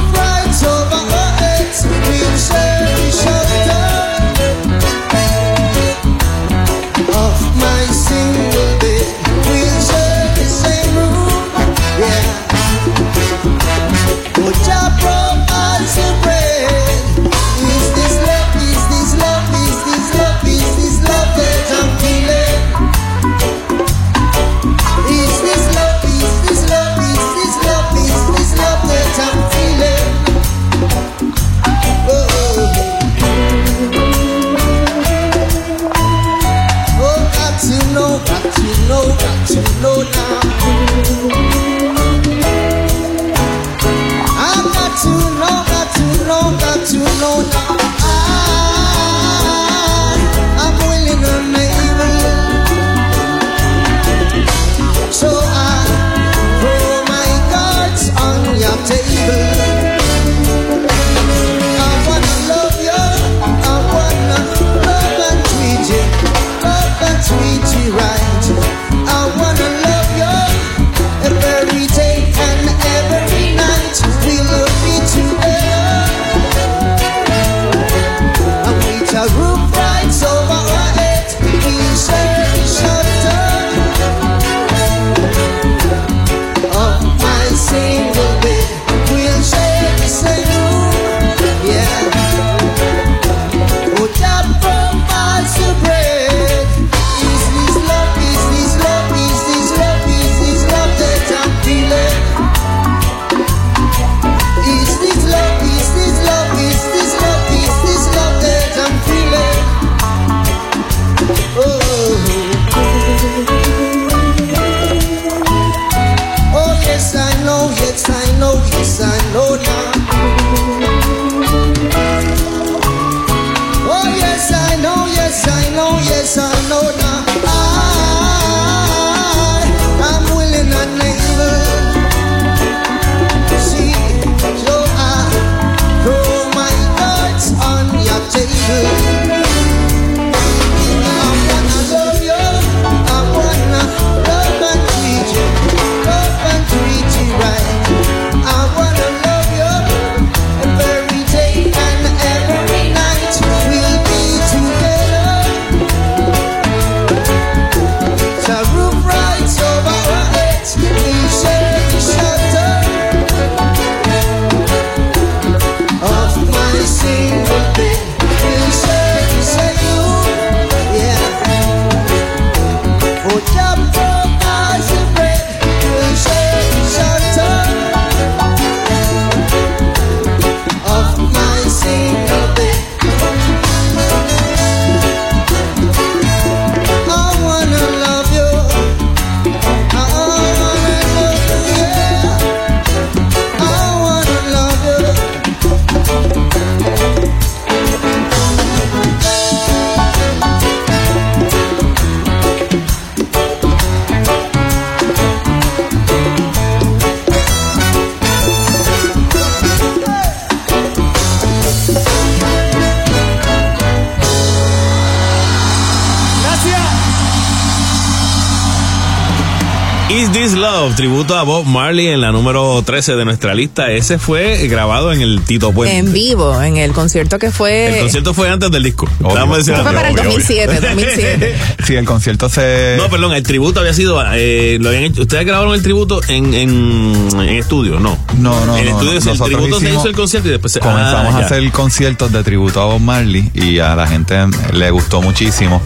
a Bob Marley en la número 13 de nuestra lista. Ese fue grabado en el Tito Puente. En vivo, en el concierto que fue. el concierto fue antes del disco. Diciendo- Fue para el Obvio, obvio. 2007, 2007. Sí, el concierto se... No, perdón, el tributo había sido. eh, lo habían hecho- ¿Ustedes grabaron el tributo en, en, en estudio? No. No, no, En no, estudio no. el Nosotros tributo se hizo el concierto y después se. Comenzamos ah, a hacer conciertos de tributo a Bob Marley y a la gente le gustó muchísimo.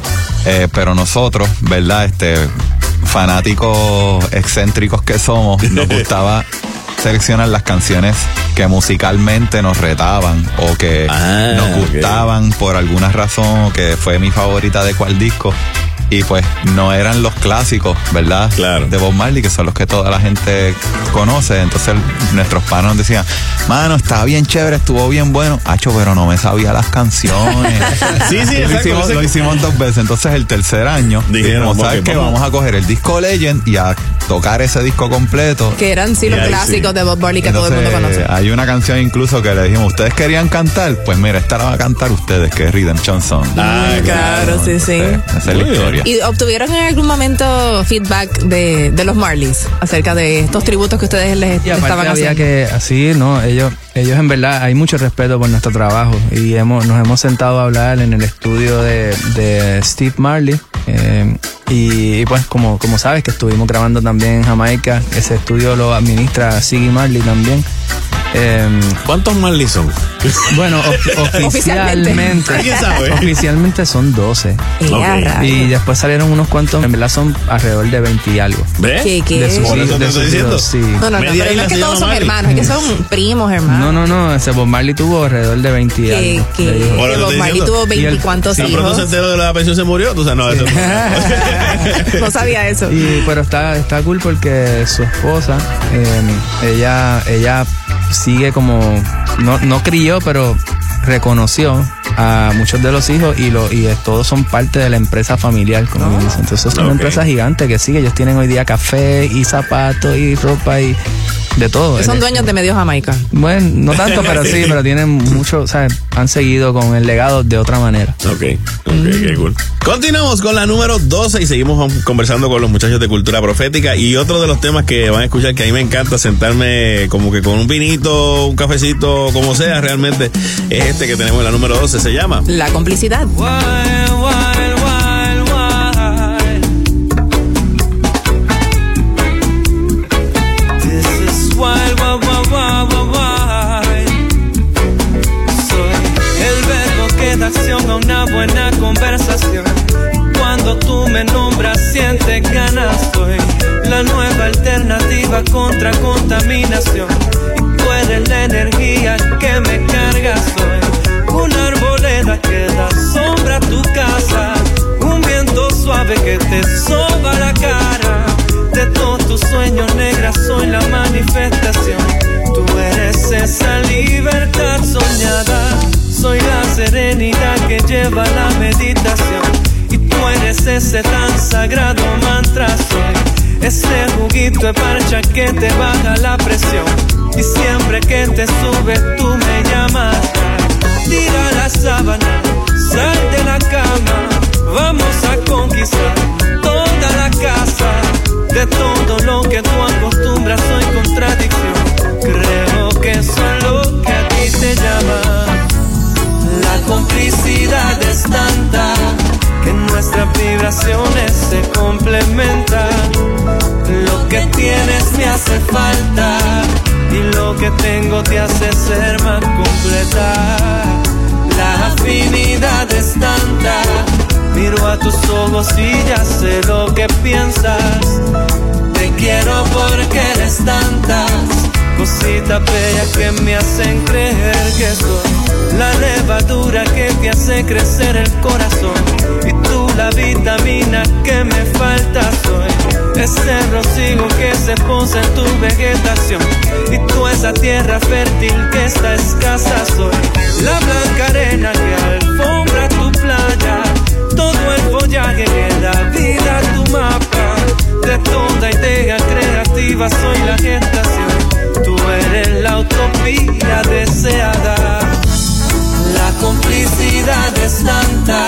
Eh, pero nosotros, ¿verdad? Este fanáticos excéntricos que somos, nos gustaba seleccionar las canciones que musicalmente nos retaban o que Ah, nos gustaban por alguna razón o que fue mi favorita de cuál disco. Y pues no eran los clásicos, ¿verdad? Claro. De Bob Marley, que son los que toda la gente conoce. Entonces nuestros panos nos decían, mano, está bien chévere, estuvo bien bueno. Hacho, pero no me sabía las canciones. Sí, sí, Y lo, exacto, hicimos, ese- lo hicimos dos veces. Entonces el tercer año Dijeron, dijimos, ¿sabes qué? vamos. Vamos a coger el disco Legend y a tocar ese disco completo. Que eran sí los ahí clásicos sí. de Bob Marley que todo el mundo conoce. hay una canción incluso que le dijimos, ¿ustedes querían cantar? Pues mira, esta la van a cantar ustedes, que es Redemption Song. Ah, claro, sí, sí. Esa historia. ¿Y obtuvieron en algún momento feedback de, de los Marleys acerca de estos tributos que ustedes les, Y les estaban había haciendo? que, así, ¿no? Ellos, ellos en verdad, hay mucho respeto por nuestro trabajo y hemos, nos hemos sentado a hablar en el estudio de, de Steve Marley. eh, y, y pues como, como sabes que estuvimos grabando también en Jamaica, ese estudio lo administra Siggy Marley también. Eh, ¿Cuántos Marley son? Bueno, of- oficialmente, ¿Quién sabe? oficialmente son 12. Eh, Ok. a rayos. Y después salieron unos cuantos, en verdad son alrededor de 20 y algo. ¿Ves? ¿Qué, qué? De sus, de diciendo. hijos, sí. No, no, no, pero no es que todos son hermanos, es que son primos, hermanos. No, no, no, ese Bob Marley tuvo alrededor de 20 y Que, algo. hijos. Que te Bob Marley tuvo Y el- veinticuantos Tan pronto se hijos. enteró de la pensión se murió. Tú sabes, no, eso. No sabía eso. Y, pero está, está cool porque su esposa, eh, ella, ella sigue como, no, no crió, pero reconoció a muchos de los hijos y, lo, y todos son parte de la empresa familiar, como bien dicen. Entonces es una empresa gigante que sigue. Ellos tienen hoy día café y zapatos y ropa y de todo. Son dueños de medio Jamaica. Bueno, no tanto, pero sí, pero tienen mucho, o sea, han seguido con el legado de otra manera. Ok, ok, qué cool. Continuamos con la número 12 y seguimos conversando con los muchachos de Cultura Profética. Y otro de los temas que van a escuchar que a mí me encanta sentarme como que con un vinito, un cafecito, como sea, realmente es este que tenemos en la número 12. Se llama La complicidad. Wild, wild, wild, wild. This is wild, wild, wild, wild, wild, wild. Soy el verbo que da acción a una buena conversación. Cuando tú me nombras, siente ganas. Soy la nueva alternativa contra contaminación. Tú eres la energía que me carga. Soy una arboleda que da sombra a tu casa. Un viento suave que te soba la cara. De todos tus sueños negras soy la manifestación. Tú eres esa libertad soñada. Soy la serenidad que lleva la meditación. Y tú eres ese tan sagrado mantra. Soy ese juguito de parcha que te baja la presión. Y siempre que te sube tú me llamas. Tira la sábana, sal de la cama. Vamos a conquistar toda la casa. De todo lo que tú acostumbras soy contradicción. Creo que eso es lo que a ti te llama. La complicidad es tanta que nuestras vibraciones se complementan. Lo que tienes me hace falta y lo que tengo te hace ser más completa. La afinidad es tanta. Miro a tus ojos y ya sé lo que piensas. Te quiero porque eres tantas cositas bellas que me hacen creer que soy la levadura que te hace crecer el corazón. Y tú la vitamina que me falta soy ese rocío que se posa en tu vegetación. Y tú esa tierra fértil que está escasa soy la blanca arena que alfombra tu playa. Todo el follaje que da vida a tu mapa. De toda idea creativa soy la gestación. Tú eres la utopía deseada. La complicidad es tanta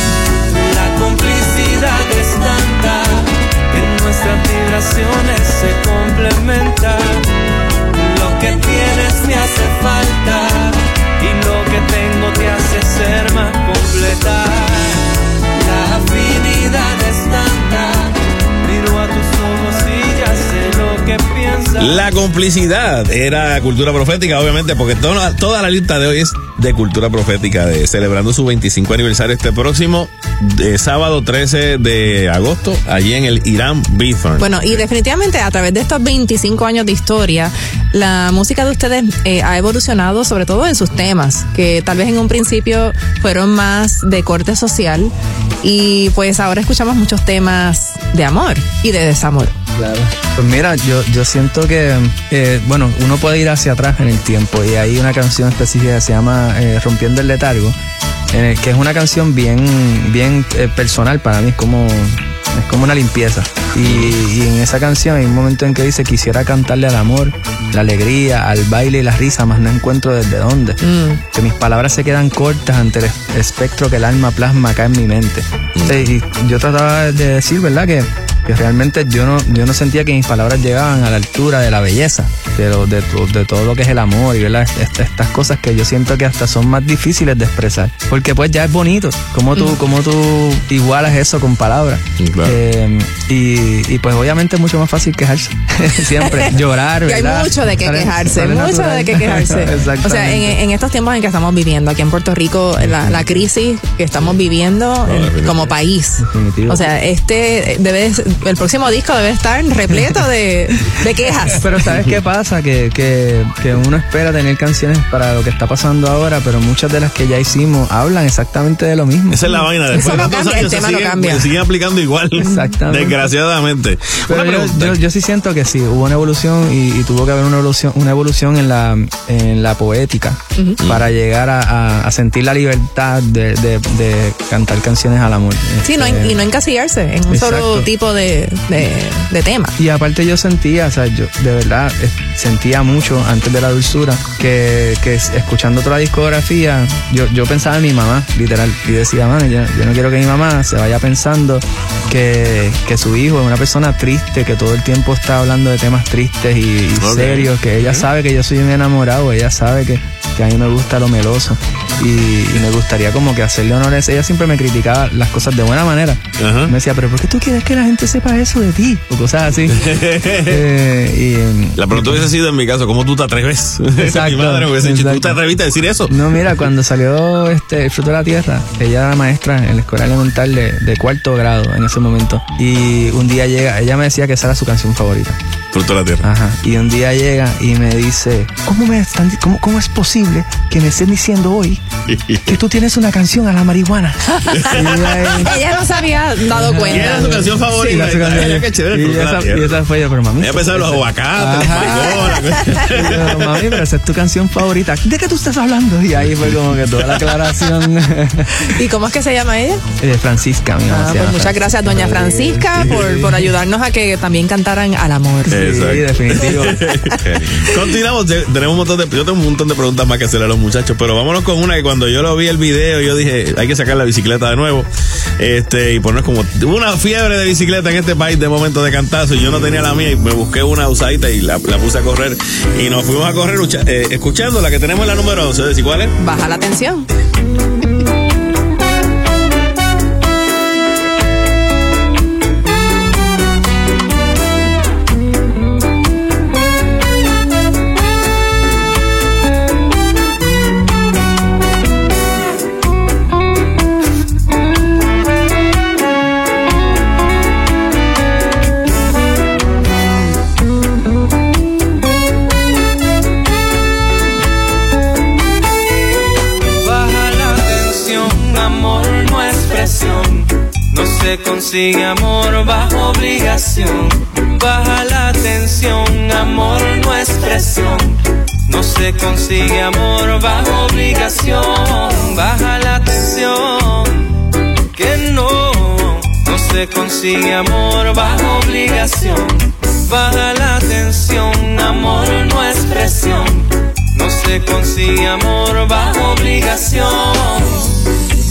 La complicidad es tanta que nuestras vibraciones se complementan. Lo que tienes me hace falta y lo que tengo te hace ser más completa. La afinidad es tanta, La complicidad era cultura profética, obviamente, porque toda, toda la lista de hoy es de cultura profética, de celebrando su 25 aniversario este próximo eh, sábado 13 de agosto, allí en el Irán Bithorn. Bueno, y definitivamente a través de estos 25 años de historia, la música de ustedes eh, ha evolucionado sobre todo en sus temas, que tal vez en un principio fueron más de corte social y pues ahora escuchamos muchos temas de amor y de desamor. Claro. Pues mira, yo, yo siento que, eh, bueno, uno puede ir hacia atrás en el tiempo y hay una canción específica que se llama eh, Rompiendo el Letargo, en el que es una canción bien, bien eh, personal para mí, es como, es como una limpieza. Y, y en esa canción hay un momento en que dice, quisiera cantarle al amor, la alegría, al baile y la risa, más no encuentro desde dónde. Que mis palabras se quedan cortas ante el es- espectro que el alma plasma acá en mi mente. Sea, y yo trataba de decir, ¿verdad? Que que realmente yo no, yo no sentía que mis palabras llegaban a la altura de la belleza, de, lo- de, to- de todo lo que es el amor y ¿verdad? Est- estas cosas que yo siento que hasta son más difíciles de expresar. Porque pues ya es bonito, como tú, como tú igualas eso con palabras. Eh, y, y pues obviamente es mucho más fácil quejarse. Siempre llorar, Y hay ¿verdad? mucho de qué Sale- quejarse, sale mucho natural. de qué quejarse. O sea, en, en estos tiempos en que estamos viviendo, aquí en Puerto Rico, la, la crisis que estamos viviendo como país. O sea, este debe, el próximo disco debe estar repleto de, de quejas. Pero ¿sabes qué pasa? Que, que, que uno espera tener canciones para lo que está pasando ahora, pero muchas de las que ya hicimos hablan exactamente de lo mismo. Esa es la vaina. Después de tantos años se siguen, se siguen aplicando igual. Exactamente. Desgraciadamente. Pero yo, pregunta. yo, yo sí siento que sí, hubo una evolución y, y tuvo que haber una evolución, una evolución en la, en la poética para llegar a, a- a sentir la libertad de, de- de cantar canciones al amor. Sí, no, Este, y no encasillarse en un solo tipo de, de, de tema. Y aparte yo sentía, o sea, yo de verdad eh, sentía mucho antes de la dulzura que, que es- escuchando toda la discografía, yo, yo pensaba en mi mamá, literal, y decía, mano, yo, yo no quiero que mi mamá se vaya pensando que, que su hijo es una persona triste, que todo el tiempo está hablando de temas tristes y, serios, que ella sabe que yo soy un enamorado, ella sabe que, que a mí me gusta lo meloso y, y me gustaría como que hacerle honores. Ella siempre me criticaba las cosas de buena manera. Me decía, pero ¿por qué tú quieres que la gente sepa eso de ti? O cosas así. Eh, y, La pregunta hubiese sido en mi caso, ¿cómo tú te atreves? Exacto, mi madre hubiese dicho, ¿tú te atreviste a decir eso? No, mira, cuando salió este El Fruto de la Tierra, ella era maestra en la escuela elemental de, de cuarto grado en ese momento. Y un día llega, ella me decía que esa era su canción favorita. Fruto de la Tierra. Ajá. Y un día llega y me dice, ¿cómo, me están, cómo, cómo es posible que me estés diciendo hoy que tú tienes una canción a la marihuana? Y ella- Ella no se había dado cuenta. Y era su canción favorita. Sí, canción. Chévere, Y esa, y esa fue yo, pero mami. Ella pensaba en los aguacates, los mami, pero esa es tu canción favorita. ¿De qué tú estás hablando? Y ahí fue como que toda la aclaración. ¿Y cómo es que se llama ella? Eh, Francisca, mi mamá Ah, pues muchas gracias, doña Francisca, por, por ayudarnos a que también cantaran al amor. Exacto. Sí, definitivo. Continuamos, te- tenemos un montón de, yo tengo un montón de preguntas más que hacerle a los muchachos, pero vámonos con una que cuando yo lo vi el video, yo dije, hay que sacar la bicicleta de nuevo, este, y ponernos como, hubo una fiebre de bicicleta en este país de momento de cantazo, y yo no tenía la mía, y me busqué una usadita y la, la puse a correr, y nos fuimos a correr lucha- eh, escuchando la que tenemos en la número 11, ¿decir cuál es? Baja la tensión. Se consigue amor bajo obligación. Baja la tensión, amor no es presión. No se consigue amor bajo obligación. Baja la tensión, que no. No se consigue amor bajo obligación. Baja la tensión, amor no es presión. No se consigue amor bajo obligación.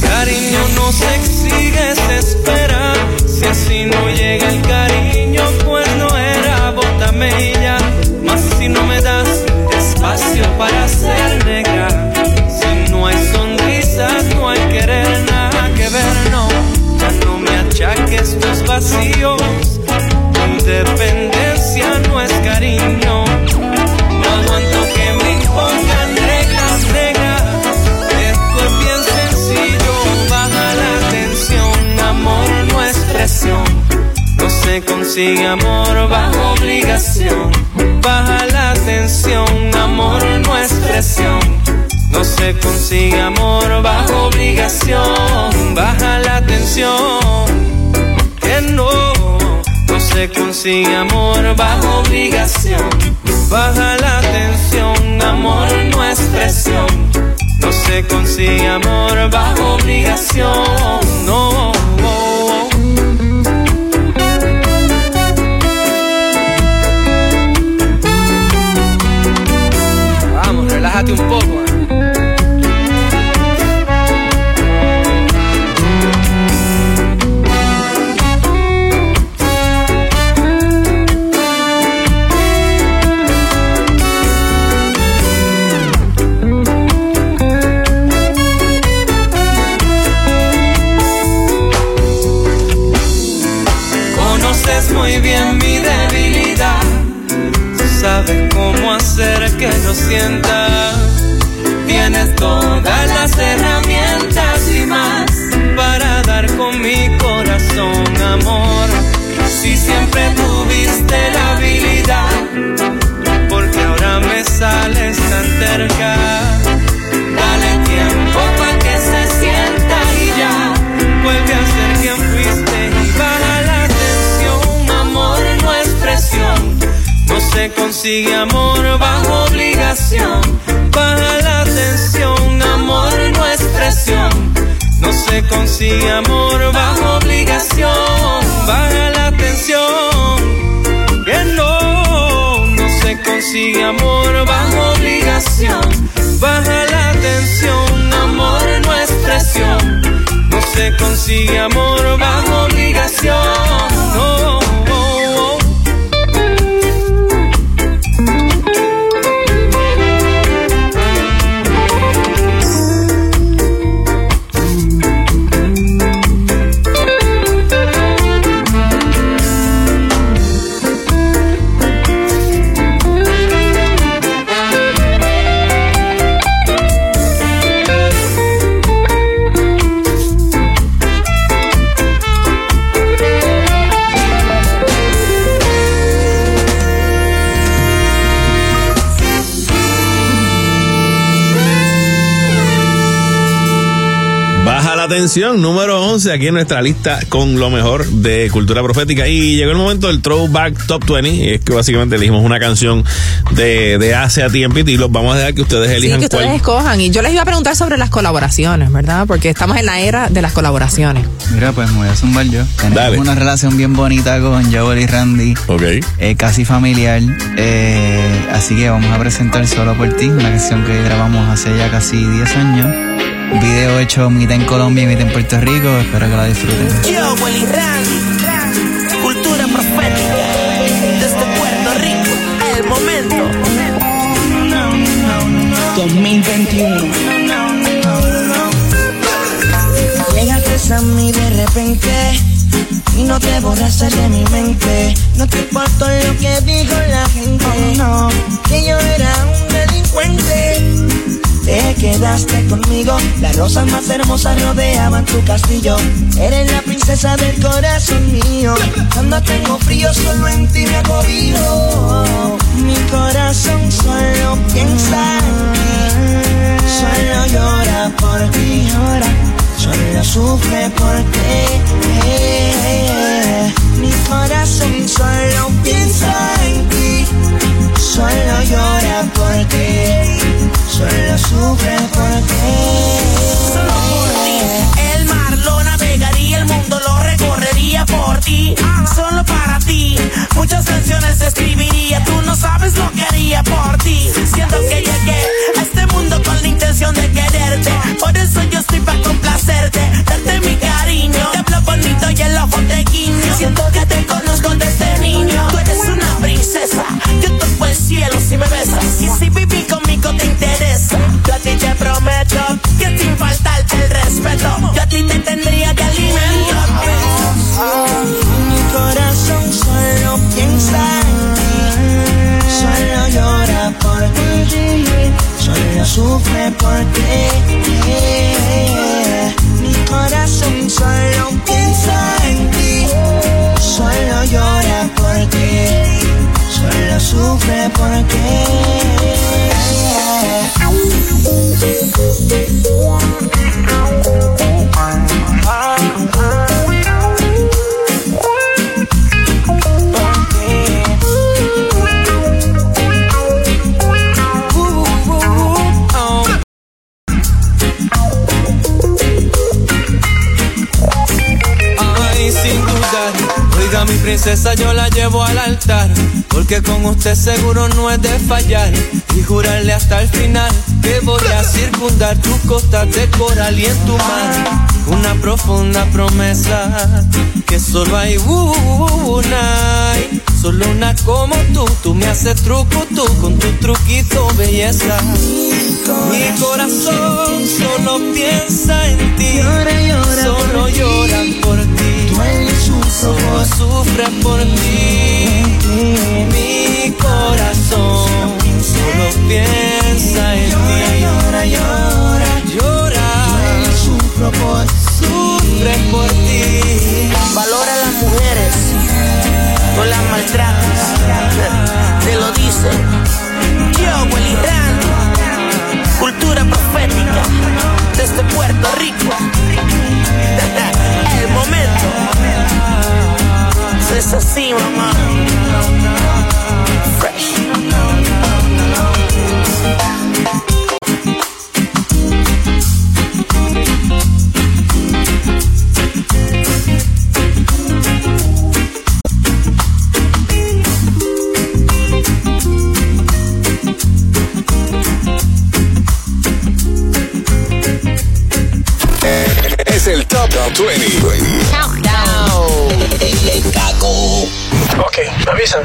Cariño no se exige, se espera. Si así no llega el cariño, pues no era bótame ya. Más si no me das espacio para ser negra. Si no hay sonrisas, no hay querer, nada que ver, no. Ya no me achaques tus vacíos. Tu independencia no es cariño. No aguanto que me impongan no se consigue amor bajo obligación. Baja la tensión, amor no es presión. No se consigue amor bajo obligación. Baja la tensión, que no. No se consigue amor bajo obligación. Baja la tensión, amor no es presión. No se consigue amor bajo obligación. No. Sabes cómo hacer que lo sienta. Tienes todas las herramientas y más para dar con mi corazón amor. Si siempre tuviste la habilidad, porque ahora me sales tan cerca. Se consigue amor bajo obligación. Baja la tensión, amor no es presión, no se consigue amor bajo obligación. Baja la tensión, que no, no se consigue amor bajo obligación. Baja la tensión, amor no es presión. No se consigue amor bajo obligación. Atención, número 11 aquí en nuestra lista con lo mejor de cultura profética. Y llegó el momento del Throwback Top 20. Y es que básicamente elegimos una canción de, de hace a tiempo y los vamos a dejar que ustedes Sí, elijan que ustedes cuál. escojan. Y yo les iba a preguntar sobre las colaboraciones, ¿verdad? Porque estamos en la era de las colaboraciones. Mira, pues me voy a zumbar yo. Tenemos Dale. una relación bien bonita con Joel y Randy. Ok. eh, casi familiar. eh, así que vamos a presentar Solo por ti, una canción que grabamos hace ya casi 10 años. Video hecho mitad en Colombia y mitad en Puerto Rico. Espero que la disfruten. Yo, Willy cultura profética, desde Puerto Rico, el momento. 2021. Llegaste a mí de repente y no te borraste de mi mente. No te importó lo que dijo la gente. no, que yo era un delincuente. Te quedaste conmigo, las rosas más hermosas rodeaban tu castillo. Eres la princesa del corazón mío. Cuando tengo frío, solo en ti me acobijo. Mi corazón solo piensa en ti. Solo llora por ti, llora. Solo sufre por ti. Mi corazón solo piensa en ti. Solo llora por ti. Solo sufre por ti. Solo por ti, el mar lo navegaría, el mundo lo recorrería por ti, solo para ti. Muchas canciones escribiría, tú no sabes lo que haría por ti. Siento que llegué a este mundo con la intención de quererte, por eso yo estoy para complacerte, darte mi cariño. Te hablo bonito y el ojo te guiño. Siento que te conozco desde niño. Princesa, yo toco el cielo si me besas. Y si vivir conmigo te interesa, yo a ti te prometo que sin faltarte el respeto, yo a ti te tendría de alimento. Mi corazón solo piensa en ti. Solo llora por ti. Solo sufre por ti. Mi corazón sufre por Ay, sin dudar. Oiga, mi princesa, yo la llevo al altar. Porque con usted seguro no es de fallar. Y jurarle hasta el final que voy a circundar tu costa de coral y en tu mar. Una profunda promesa que solo hay una. y Solo una como tú, tú me haces truco tú con tu truquito belleza. Mi corazón solo piensa en ti, solo llora por ti, solo sufre por ti. Mi corazón solo piensa en ti, llora, llora, llora, sufre por ti. Valora a las mujeres, no las maltrates. Te lo dice yo, Willy Randy, cultura profética desde Puerto Rico. Es así, mamá. Fresh. Avisan.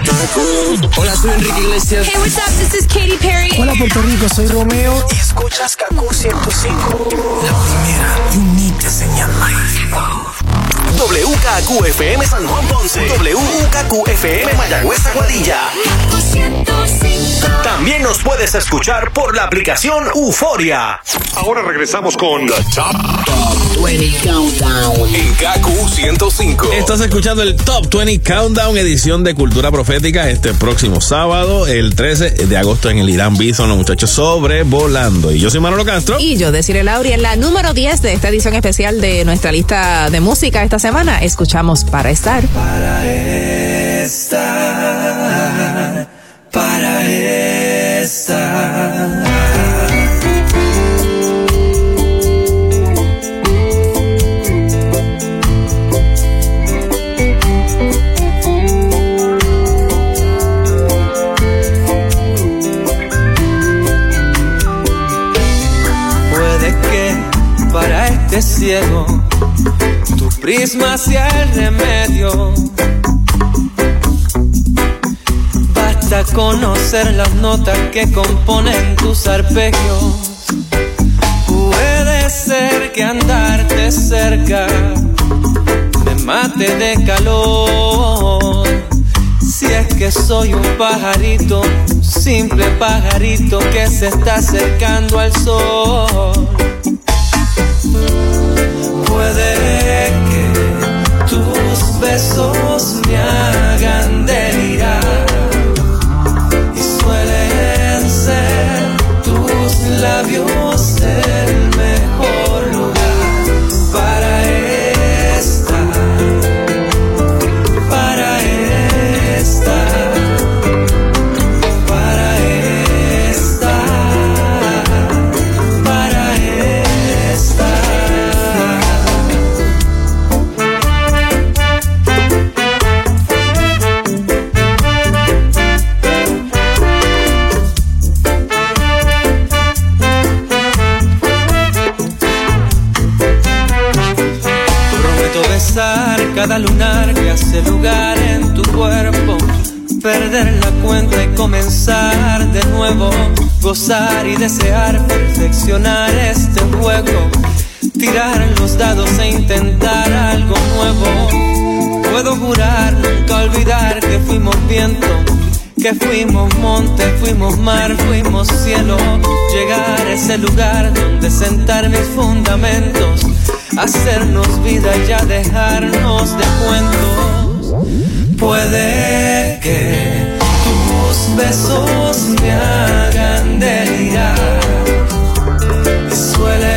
Hola, soy Enrique Iglesias. Hey, what's up? This is Katy Perry. Hola, Puerto Rico, soy Romeo. Y escuchas Kaku 105. La primera y única señal WKQFM San Juan Ponce. WKQFM Mayagüez Aguadilla. También nos puedes escuchar por la aplicación Euforia. Ahora regresamos con The Top, Top 20 Countdown en KQ 105. Estás escuchando el Top 20 Countdown, edición de Cultura Profética, este próximo sábado, el 13 de agosto en el Irán Bison, los muchachos sobrevolando. Y yo soy Manolo Castro. Y yo, Desiree Lauri, en la número 10 de esta edición especial de nuestra lista de música esta semana, escuchamos Para Estar. Para estar, tu prisma sea el remedio. Basta conocer las notas que componen tus arpegios. Puede ser que andarte cerca me mate de calor. Si es que soy un pajarito, simple pajarito que se está acercando al sol. Puede besos me hagan delirar Y desear perfeccionar este juego. Tirar los dados e intentar algo nuevo. Puedo jurar nunca olvidar que fuimos viento. Que fuimos monte, fuimos mar, fuimos cielo. Llegar a ese lugar donde sentar mis fundamentos. Hacernos vida y ya dejarnos de cuentos. Puede que besos me hagan delirar. Y suelen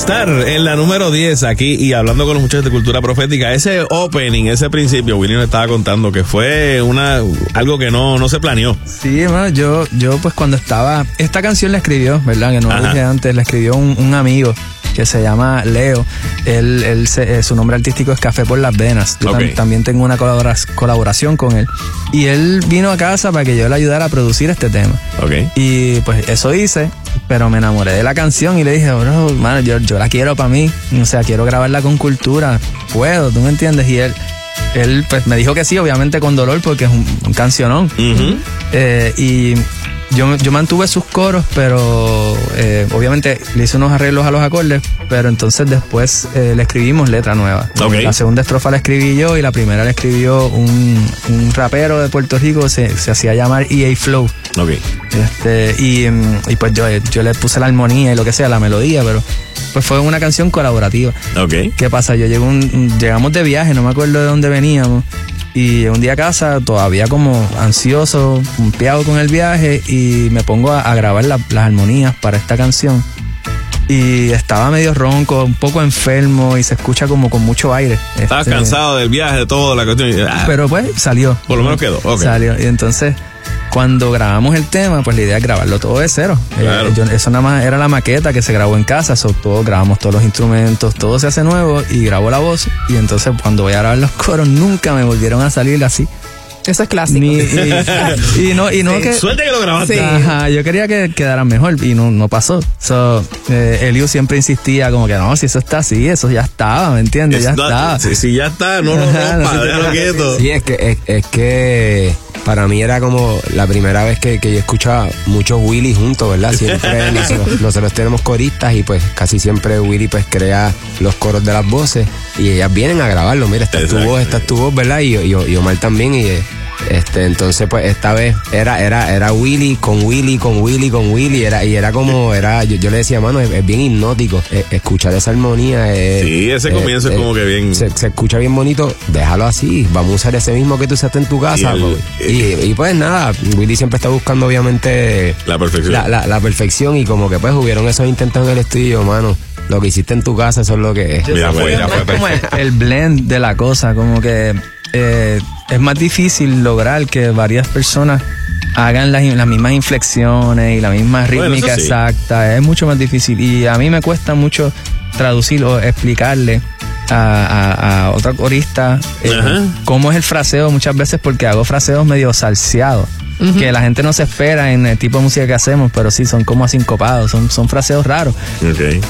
estar en la número 10 aquí y hablando con los muchachos de cultura profética, ese opening, ese principio, Willy nos estaba contando que fue una algo que no, no se planeó. Sí, hermano, yo, yo pues cuando estaba, esta canción la escribió, ¿verdad? Que no lo dije antes, la escribió un, un amigo que se llama Leo. Él, él se- eh, su nombre artístico es Café por las Venas. Yo tam- también tengo una colabora- colaboración con él. Y él vino a casa para que yo le ayudara a producir este tema. Ok. Y pues eso hice, pero me enamoré de la canción y le dije, bro, mano, yo, yo la quiero para mí. O sea, quiero grabarla con cultura. Puedo, ¿tú me entiendes? Y él, él pues me dijo que sí, obviamente con dolor, porque es un, un cancionón. Eh, y yo, yo mantuve sus coros, pero eh, obviamente le hice unos arreglos a los acordes, pero entonces después eh, le escribimos letra nueva. La segunda estrofa la escribí yo y la primera la escribió un, un rapero de Puerto Rico, se, se hacía llamar EA Flow. Ok. Este, y, mm, y pues yo, yo le puse la armonía y lo que sea, la melodía, pero pues fue una canción colaborativa. Ok. ¿Qué pasa? Yo llego un- llegamos de viaje, no me acuerdo de dónde veníamos. Y un día a casa todavía como ansioso, pumpeado con el viaje y me pongo a, a grabar la- las armonías para esta canción. Y estaba medio ronco, un poco enfermo y se escucha como con mucho aire. Estabas Este, cansado del viaje, de todo, la cuestión. ah, Pero pues salió. Por lo menos quedó, ok. Salió. Y entonces, cuando grabamos el tema, pues la idea es grabarlo todo de cero. Eh, yo- eso nada más era la maqueta que se grabó en casa, so, todo, grabamos todos los instrumentos, todo se hace nuevo y grabo la voz. Y entonces cuando voy a grabar los coros, nunca me volvieron a salir así. Eso es clásico. Ni- y, y no, y no Sí. que. Suerte que lo grabaste. Sí. Ajá, yo quería que quedaran mejor y no, no pasó. So, eh, Elio siempre insistía como que no, si eso está así, eso ya estaba, ¿me entiendes? Ya Es- no, estaba. Si, si ya está, no lo rompa, no déjalo quieto. Sí, es que, es, es que para mí era como la primera vez que, que yo escuchaba muchos Willy juntos, ¿verdad? Siempre nosotros, nosotros tenemos coristas y pues casi siempre Willy pues crea los coros de las voces y ellas vienen a grabarlo. Mira, esta es tu voz, esta es tu voz, ¿verdad? Y, y, y Omar también y... Este, entonces, pues esta vez era, era, era Willy con Willy, con Willy, con Willy, era, y era como, era, yo, yo le decía, mano, es, es bien hipnótico. eh, escuchar esa armonía. eh, Sí, ese eh, comienzo es como que bien- Se, se escucha bien bonito, déjalo así. Vamos a usar ese mismo que tú usaste en tu casa. Y el- pues. y, y pues nada, Willy siempre está buscando, obviamente, La perfección. la, la- la perfección. Y como que pues hubieron esos intentos en el estudio, mano. Lo que hiciste en tu casa, eso es lo que es. Mira, pues, Es como el, el blend de la cosa, como que eh, es más difícil lograr que varias personas hagan las, las mismas inflexiones y la misma Bueno, rítmica sí. exacta. Es mucho más difícil y a mí me cuesta mucho traducir o explicarle a, a- a otra corista eh, cómo es el fraseo muchas veces porque hago fraseos medio salseados. Que la gente no se espera en el tipo de música que hacemos, pero sí son como asincopados, son, son fraseos raros.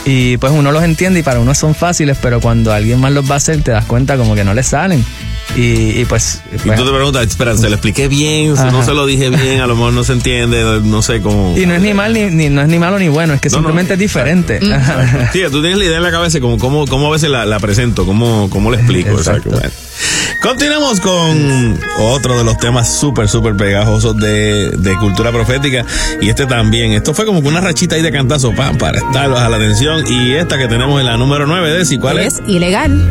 Y pues uno los entiende y para uno son fáciles, pero cuando alguien más los va a hacer te das cuenta como que no le salen. Y, y pues... Y pues, tú te preguntas, espera, ¿se lo expliqué bien? Si no Ajá. se lo dije bien, a lo mejor no se entiende, no sé cómo. y no es ni mal ni, ni- no es ni malo ni bueno, es que No, no. simplemente es diferente. Sí, tú tienes la idea en la cabeza, como cómo, cómo a veces la, la presento, cómo, cómo le explico. Exacto. Exacto. Bueno. Continuamos con otro de los temas súper, súper pegajosos de, de cultura profética. Y este también. Esto fue como que una rachita ahí de cantazo, pam, para estar baja la atención. Y esta que tenemos en la número 9, Desi, ¿cuál es? Es ilegal.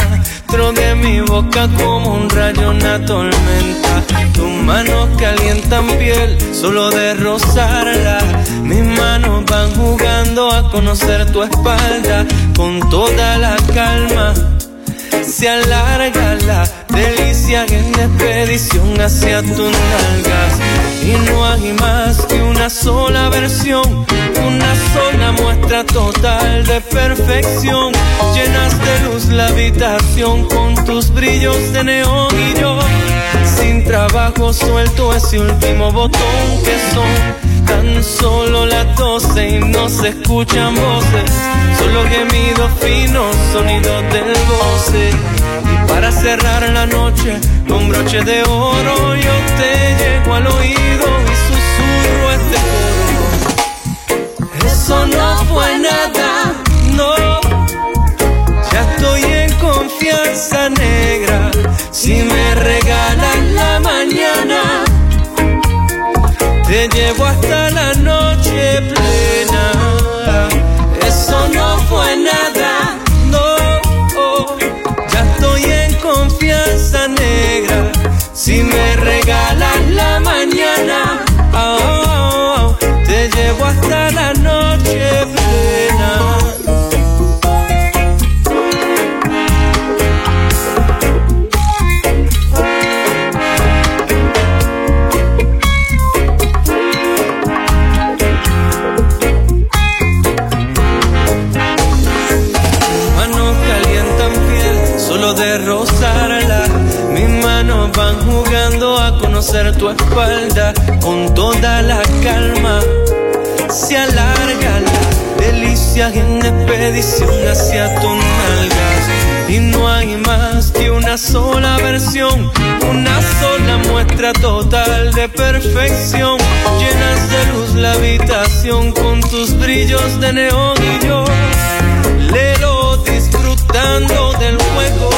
dentro de mi boca como un rayo, una tormenta. Tus manos calientan piel solo de rozarla. Mis manos van jugando a conocer tu espalda con toda la calma. Se alarga la delicia en expedición hacia tus nalgas. Y no hay más que una sola versión, una sola muestra total de perfección. Llenas de luz la habitación con tus brillos de neón y yo. Sin trabajo suelto ese último botón que son tan solo las doce y no se escuchan voces, solo gemidos finos, sonidos del goce. Y para cerrar la noche con broche de oro, yo te llego al oído y susurro este coro. Eso no fue nada, no. Ya estoy en confianza negra. Si me regalan la mañana, te llevo hasta la noche plena. Eso no fue nada, tu espalda con toda la calma. Se alarga la delicia en expedición hacia tus nalgas. Y no hay más que una sola versión, una sola muestra total de perfección. Llenas de luz la habitación con tus brillos de neón y yo lelo disfrutando del juego.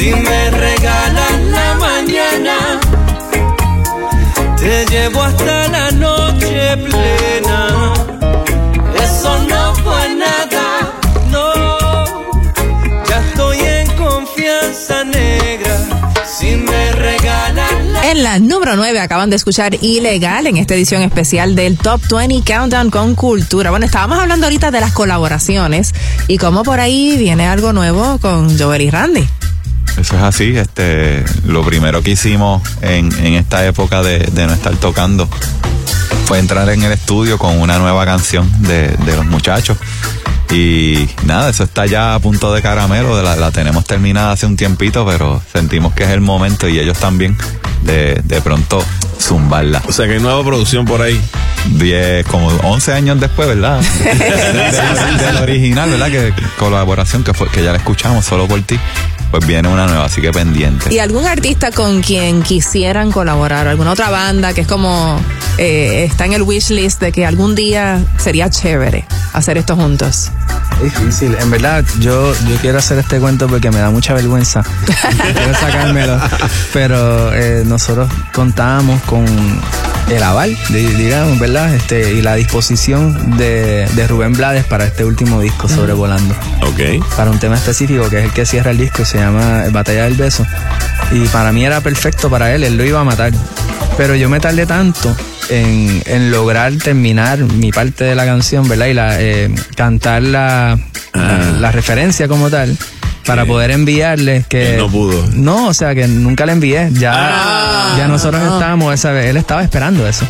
Si me regalan la mañana, te llevo hasta la noche plena. Eso no fue nada, no. Ya estoy en confianza negra. Si me regalan la En la número 9 acaban de escuchar Ilegal en esta edición especial del Top 20 Countdown con Cultura. Bueno, estábamos hablando ahorita de las colaboraciones y cómo por ahí viene algo nuevo con Joel y Randy. Eso es así, este, lo primero que hicimos en, en esta época de, de no estar tocando fue entrar en el estudio con una nueva canción de, de los muchachos. Y nada, eso está ya a punto de caramelo, de la, la tenemos terminada hace un tiempito, pero sentimos que es el momento y ellos también de, de pronto zumbarla. O sea que hay nueva producción por ahí. 10, como 11 años después, ¿verdad? Del del original, ¿verdad? Que colaboración que fue que ya la escuchamos solo por ti. Pues viene una nueva, así que pendiente. ¿Y algún artista con quien quisieran colaborar? ¿Alguna otra banda que es como eh, está en el wish list de que algún día sería chévere hacer esto juntos? Es difícil, en verdad, yo, yo quiero hacer este cuento porque me da mucha vergüenza. quiero sacármelo. Pero eh, nosotros contábamos con el aval, di- digamos, ¿verdad? Este, y la disposición de, de Rubén Blades para este último disco, Sobrevolando. Ok. Para un tema específico, que es el que cierra el disco, se llama Batalla del Beso. Y para mí era perfecto para él, él lo iba a matar. Pero yo me tardé tanto en, en lograr terminar mi parte de la canción, ¿verdad? Y la, eh, cantar la, la, la referencia como tal. Para poder enviarle que. Él no pudo. No, o sea que nunca le envié. Ya, ya nosotros estábamos, esa vez, él estaba esperando eso.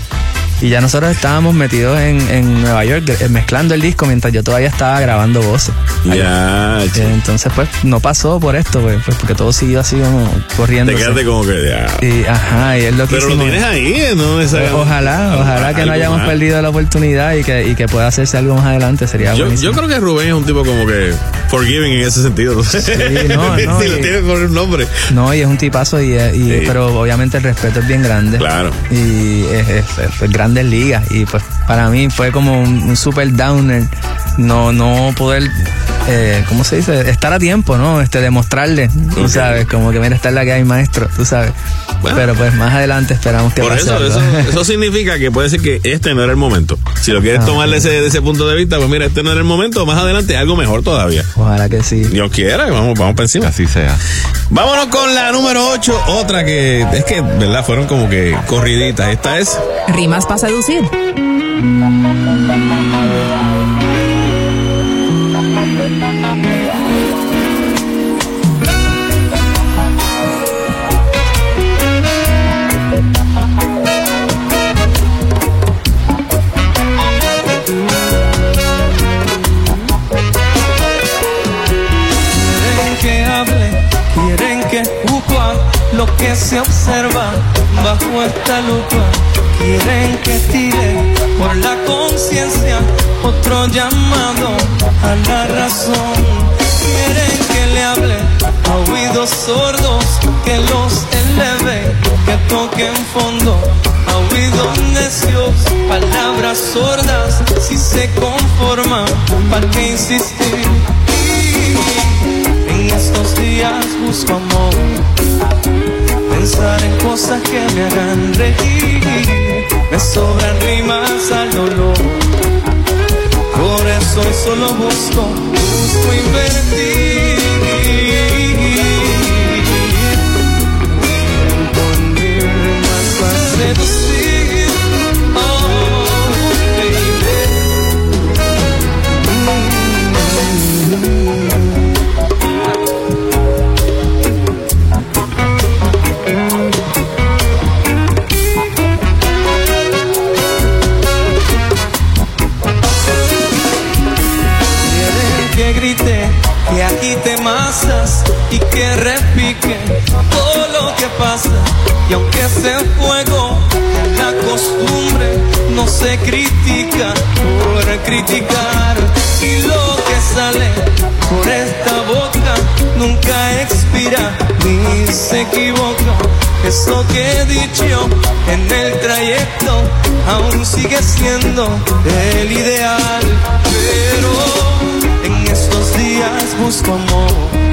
Y ya nosotros estábamos metidos en, en Nueva York eh, mezclando el disco mientras yo todavía estaba grabando voces. Ya, Eh, Entonces, pues, no pasó por esto, pues, pues, porque todo siguió así como corriendo. Te quedaste como que ya. Y, ajá, y es lo que Pero lo hicimos. tienes ahí, ¿no? Esa- Ojalá, ojalá que no hayamos más. perdido la oportunidad y que, y que pueda hacerse algo más adelante, sería Yo, buenísimo. yo creo que Rubén es un tipo como que forgiving en ese sentido. ¿no? Sí, no, no, si y- tienes por un nombre. No, y es un tipazo, y, y- Sí. pero obviamente el respeto es bien grande. Claro. Y es, es- es- es grandes ligas. Y pues para mí fue como un, un super downer no, no poder, eh, ¿cómo se dice? Estar a tiempo, ¿no? Este, demostrarle, tú sabes, como que mira, esta es la que hay maestro, tú sabes. Pero pues más adelante esperamos que Por pase eso, algo. eso, eso significa que puede ser que este no era el momento. Si lo quieres Ah, tomar de ese, de ese punto de vista, pues mira, este no era el momento, más adelante algo mejor todavía. Ojalá que sí. Dios quiera, vamos, vamos para encima. Así sea. Vámonos con la número 8, otra que es que, ¿verdad? Fueron como que corriditas. Esta es Rimas para seducir. Que se observa bajo esta lupa. Quieren que tire por la conciencia otro llamado a la razón. Quieren que le hable a oídos sordos, que los eleve, que toquen fondo. A oídos necios, palabras sordas, si se conforman, ¿para qué insistir? En estos días busco amor, pensar en cosas que me hagan reír. Me sobran rimas al dolor, por eso solo busco, busco invertir. Con mis rimas para seducir. Que repique todo lo que pasa. Y aunque sea fuego, la costumbre no se critica por criticar. Y lo que sale por esta boca nunca expira ni se equivoca. Eso que he dicho en el trayecto aún sigue siendo el ideal. Pero en estos días busco amor,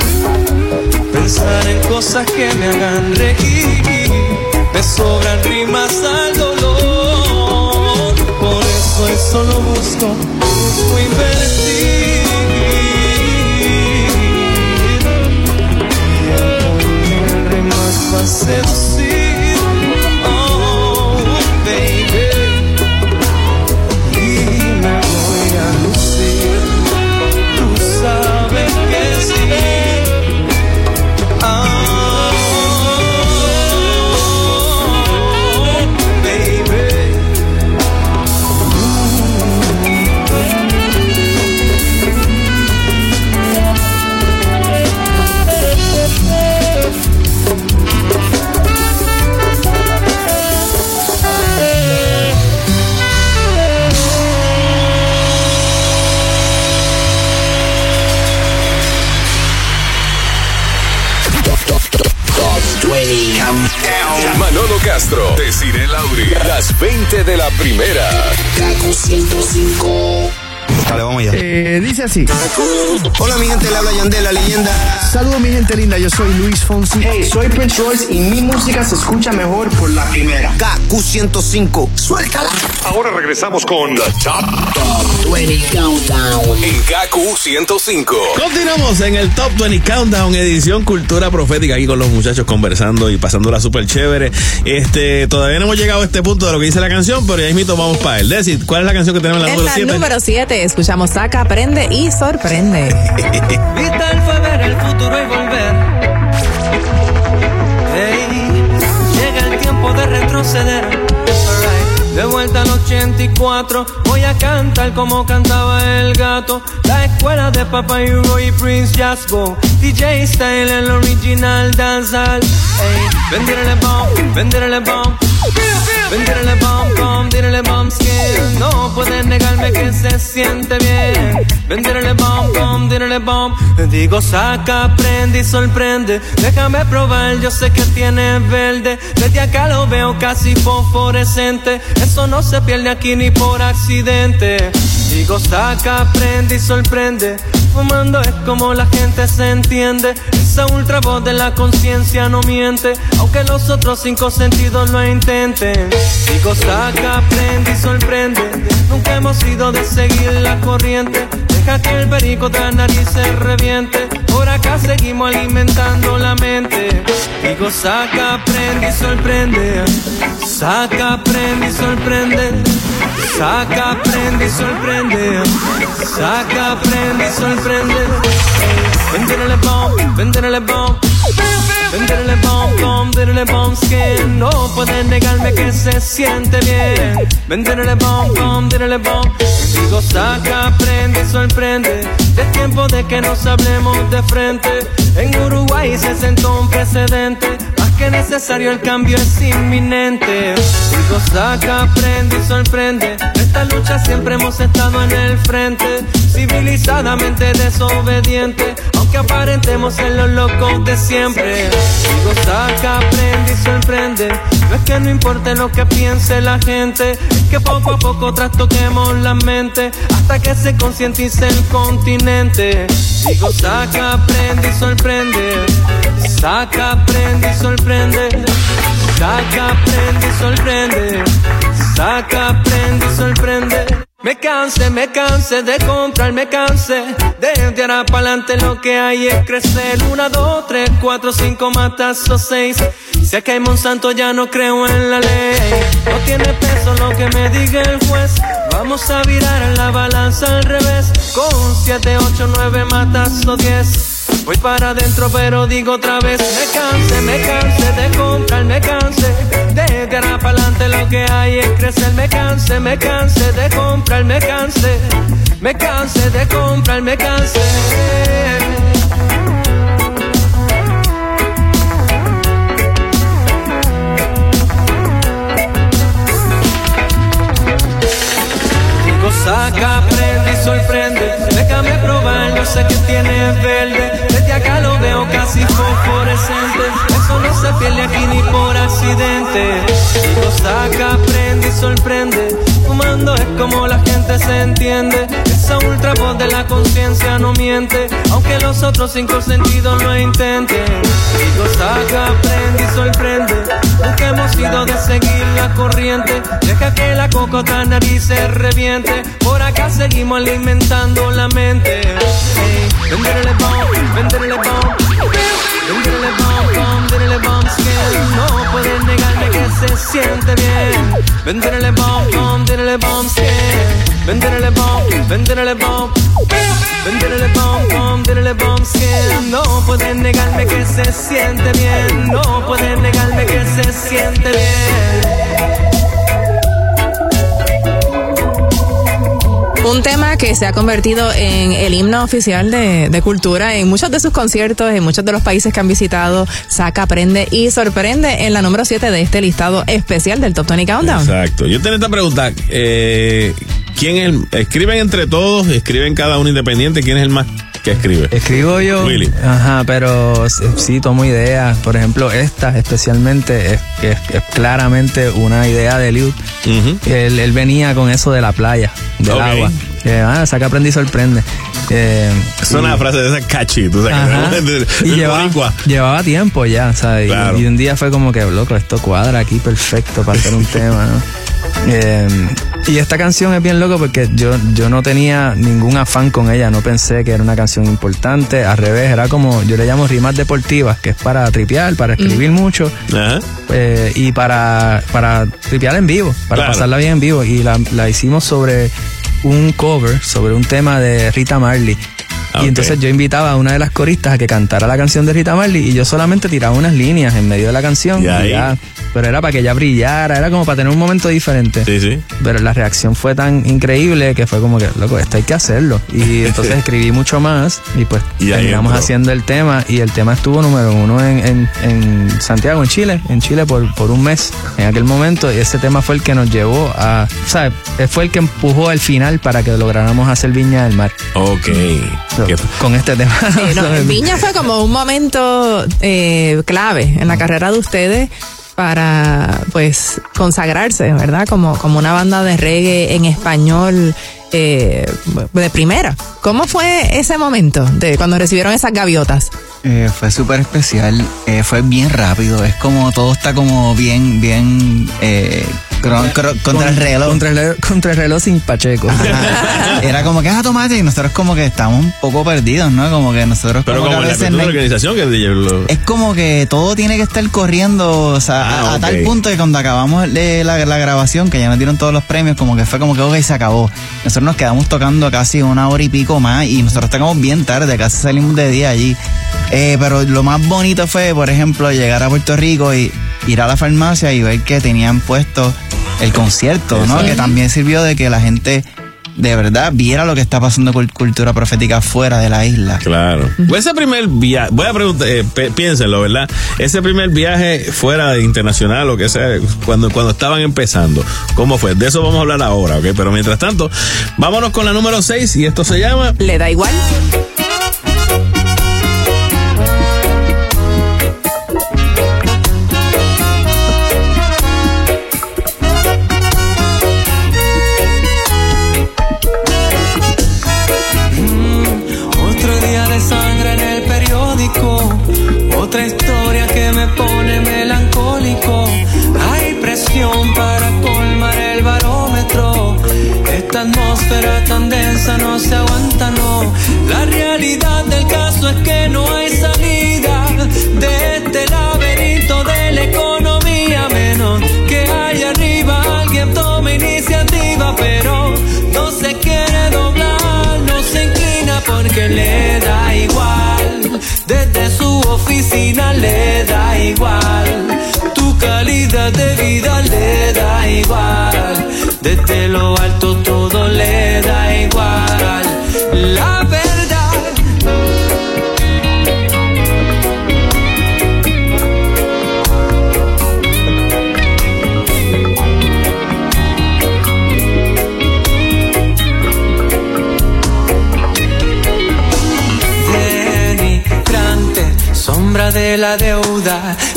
pensar en cosas que me hagan reír. Me sobran rimas al dolor, por eso hoy solo busco, busco invertir. Rimas para seducir, 20 de la primera. Kaku 105. Dale, vamos allá. Eh, dice así. Hola, mi gente, le habla Yandel, la leyenda. Saludos mi gente linda, yo soy Luis Fonsi. Hey, soy Prince Royce y mi música se escucha mejor por la primera. KQ 105. Suéltala. Ahora regresamos con The Top, 20 Countdown. en Kaku 105. Continuamos en el Top 20 Countdown, edición Cultura Profética, aquí con los muchachos conversando y pasándola súper chévere. Este, todavía no hemos llegado a este punto de lo que dice la canción, pero ya mismo vamos para él. Desi, ¿cuál es la canción que tenemos en la En número la 7? número 7 escuchamos Saca, Aprende y Sorprende. Vital fue ver el futuro y volver. Ey, llega el tiempo de retroceder. De vuelta al 84, voy a cantar como cantaba el gato. La escuela de Papa Hugo y Prince Jasgo. DJ Style, el original danzal. Ey, venderle bomb, venderle bomb. Feel, feel. Vendrele bom bom, dírele bom skin. No puedes negarme que se siente bien. Vendrele bom bom, dírele bom. Digo saca, prende y sorprende. Déjame probar, yo sé que tiene verde. Desde acá lo veo casi fosforescente. Eso no se pierde aquí ni por accidente. Digo saca, prende y sorprende. Fumando es como la gente se entiende. Esa ultra voz de la conciencia no miente. Aunque los otros cinco sentidos lo intenten. Digo saca, prende y sorprende. Nunca hemos ido de seguir la corriente. Deja que el perico tras nariz se reviente. Por acá seguimos alimentando la mente. Digo saca, prende y sorprende. Saca, prende y sorprende. Saca, prende y sorprende. Saca, prende y sorprende. Vendrele bom, vendrele bom. Vendrele bom, bom, vendrele bom skin. No puedes negarme que se siente bien. Vendrele bom, bom, vendrele bom. Digo saca, prende sorprende. Es tiempo de que nos hablemos de frente. En Uruguay se sentó un precedente. Que necesario el cambio es inminente. Digo saca, prende y sorprende. Esta lucha siempre hemos estado en el frente. Civilizadamente desobediente. Aunque aparentemos ser los locos de siempre. Digo saca, prende y sorprende. No es que no importe lo que piense la gente. Es que poco a poco trastoquemos la mente. Hasta que se concientice el continente. Digo saca, prende y sorprende. Saca, prende y sorprende. Saca, prende y sorprende. Saca, prende y sorprende. Me canse, me canse de comprar, me canse de de ahora para adelante lo que hay es crecer. Una, dos, tres, cuatro, cinco, matazos, seis. Si aquí hay Monsanto ya no creo en la ley. No tiene peso lo que me diga el juez. Vamos a virar la balanza al revés. Con siete, ocho, nueve, matazos, diez. Voy para adentro pero digo otra vez Me canse, me canse de comprar, me canse De tirar para adelante lo que hay es crecer. Me canse, me canse de comprar, me canse Me canse de comprar, me canse saca, prende y sorprende. Déjame probar, yo sé que tiene verde. Desde acá lo veo casi fosforescente. Eso no se pierde aquí ni por accidente. Digo saca, prende y sorprende. Fumando es como la gente se entiende. Esa ultra voz de la conciencia no miente. Aunque los otros cinco sentidos lo intenten. Digo saca, prende y sorprende. Nunca hemos ido de seguir la corriente. Deja que la cocota nariz se reviente Seguimos alimentando la mente. Hey, Venderle bomb, venderle bomb. Venderle bomb, bomb, venderle bomb No puedes negarme que se siente bien. Venderle bomb, bomb, venderle bomb skin Venderle bomb, venderle bomb. Venderle bomb, bomb, venderle bomb skin No puedes negarme que se siente bien. No puedes negarme que se siente bien Un tema que se ha convertido en el himno oficial de, de, cultura en muchos de sus conciertos, en muchos de los países que han visitado, saca, aprende y sorprende en la número 7 de este listado especial del Top 20 Countdown. Exacto. Yo tengo esta pregunta. Eh, ¿Quién es escriben entre todos, escriben cada uno independiente, quién es el más que escribe? Escribo yo. Willy. Ajá, pero sí tomo ideas. Por ejemplo, esta especialmente es, es, es claramente una idea de Liu. Uh -huh. él, él, venía con eso de la playa, del okay. agua. Eh, ah, saca, aprende y sorprende. Eh, es una y, frase de esa catchy, tú sabes. De, de, y llevaba, llevaba, tiempo ya, ¿sabes? Claro. Y, y, un día fue como que, loco, esto cuadra aquí perfecto para hacer un tema, ¿no? Eh, y esta canción es bien loco porque yo, yo no tenía ningún afán con ella, no pensé que era una canción importante, al revés, era como, yo le llamo rimas deportivas, que es para tripear, para escribir mm. mucho uh -huh. eh, y para, para tripear en vivo, para claro. pasarla bien en vivo. Y la, la hicimos sobre un cover, sobre un tema de Rita Marley. Y entonces yo invitaba a una de las coristas a que cantara la canción de Rita Marley y yo solamente tiraba unas líneas en medio de la canción. Y ahí- ya. pero era para que ella brillara, era como para tener un momento diferente. Sí, sí. Pero la reacción fue tan increíble que fue como que, loco, esto hay que hacerlo. Y entonces escribí mucho más y pues Y terminamos entró. haciendo el tema y el tema estuvo número uno en, en, en Santiago, en Chile, en Chile por, por un mes en aquel momento y ese tema fue el que nos llevó a, o sea, fue el que empujó al final para que lográramos hacer Viña del Mar. Ok. Con este tema. Sí, no, Viña fue como un momento eh, clave en la carrera de ustedes para pues consagrarse, ¿verdad? Como, como una banda de reggae en español eh, de primera. ¿Cómo fue ese momento de cuando recibieron esas gaviotas? Eh, fue súper especial, eh, fue bien rápido, es como todo está como bien, bien contra el reloj. Contra el, reloj- contra el reloj sin Pacheco. Ajá. Era como que, ah, tomate, y nosotros como que estamos un poco perdidos, ¿no? Como que nosotros Pero como, como que en a la organización que DJ lo- es como que todo tiene que estar corriendo, o sea, Ah, a, tal punto que cuando acabamos de la, la grabación, que ya nos dieron todos los premios, como que fue como que, ok, se acabó. Nosotros nos quedamos tocando casi una hora y pico más y nosotros estábamos bien tarde, casi salimos de día allí. Eh, pero lo más bonito fue, por ejemplo, llegar a Puerto Rico y ir a la farmacia y ver que tenían puesto el concierto, ¿no? Que también sirvió de que la gente de verdad viera lo que está pasando con cultura profética fuera de la isla. Claro. Ese primer viaje, voy a preguntar, eh, piénsenlo, ¿verdad? Ese primer viaje fuera de internacional o que sea, cuando, cuando estaban empezando, ¿cómo fue? De eso vamos a hablar ahora, ¿ok? Pero mientras tanto, vámonos con la número 6 y esto se llama... ¿Le da igual? Pone melancólico. Hay presión para colmar el barómetro. Esta atmósfera tan densa no se aguanta, no. La realidad del le da igual. Tu calidad de vida le da igual. Desde lo alto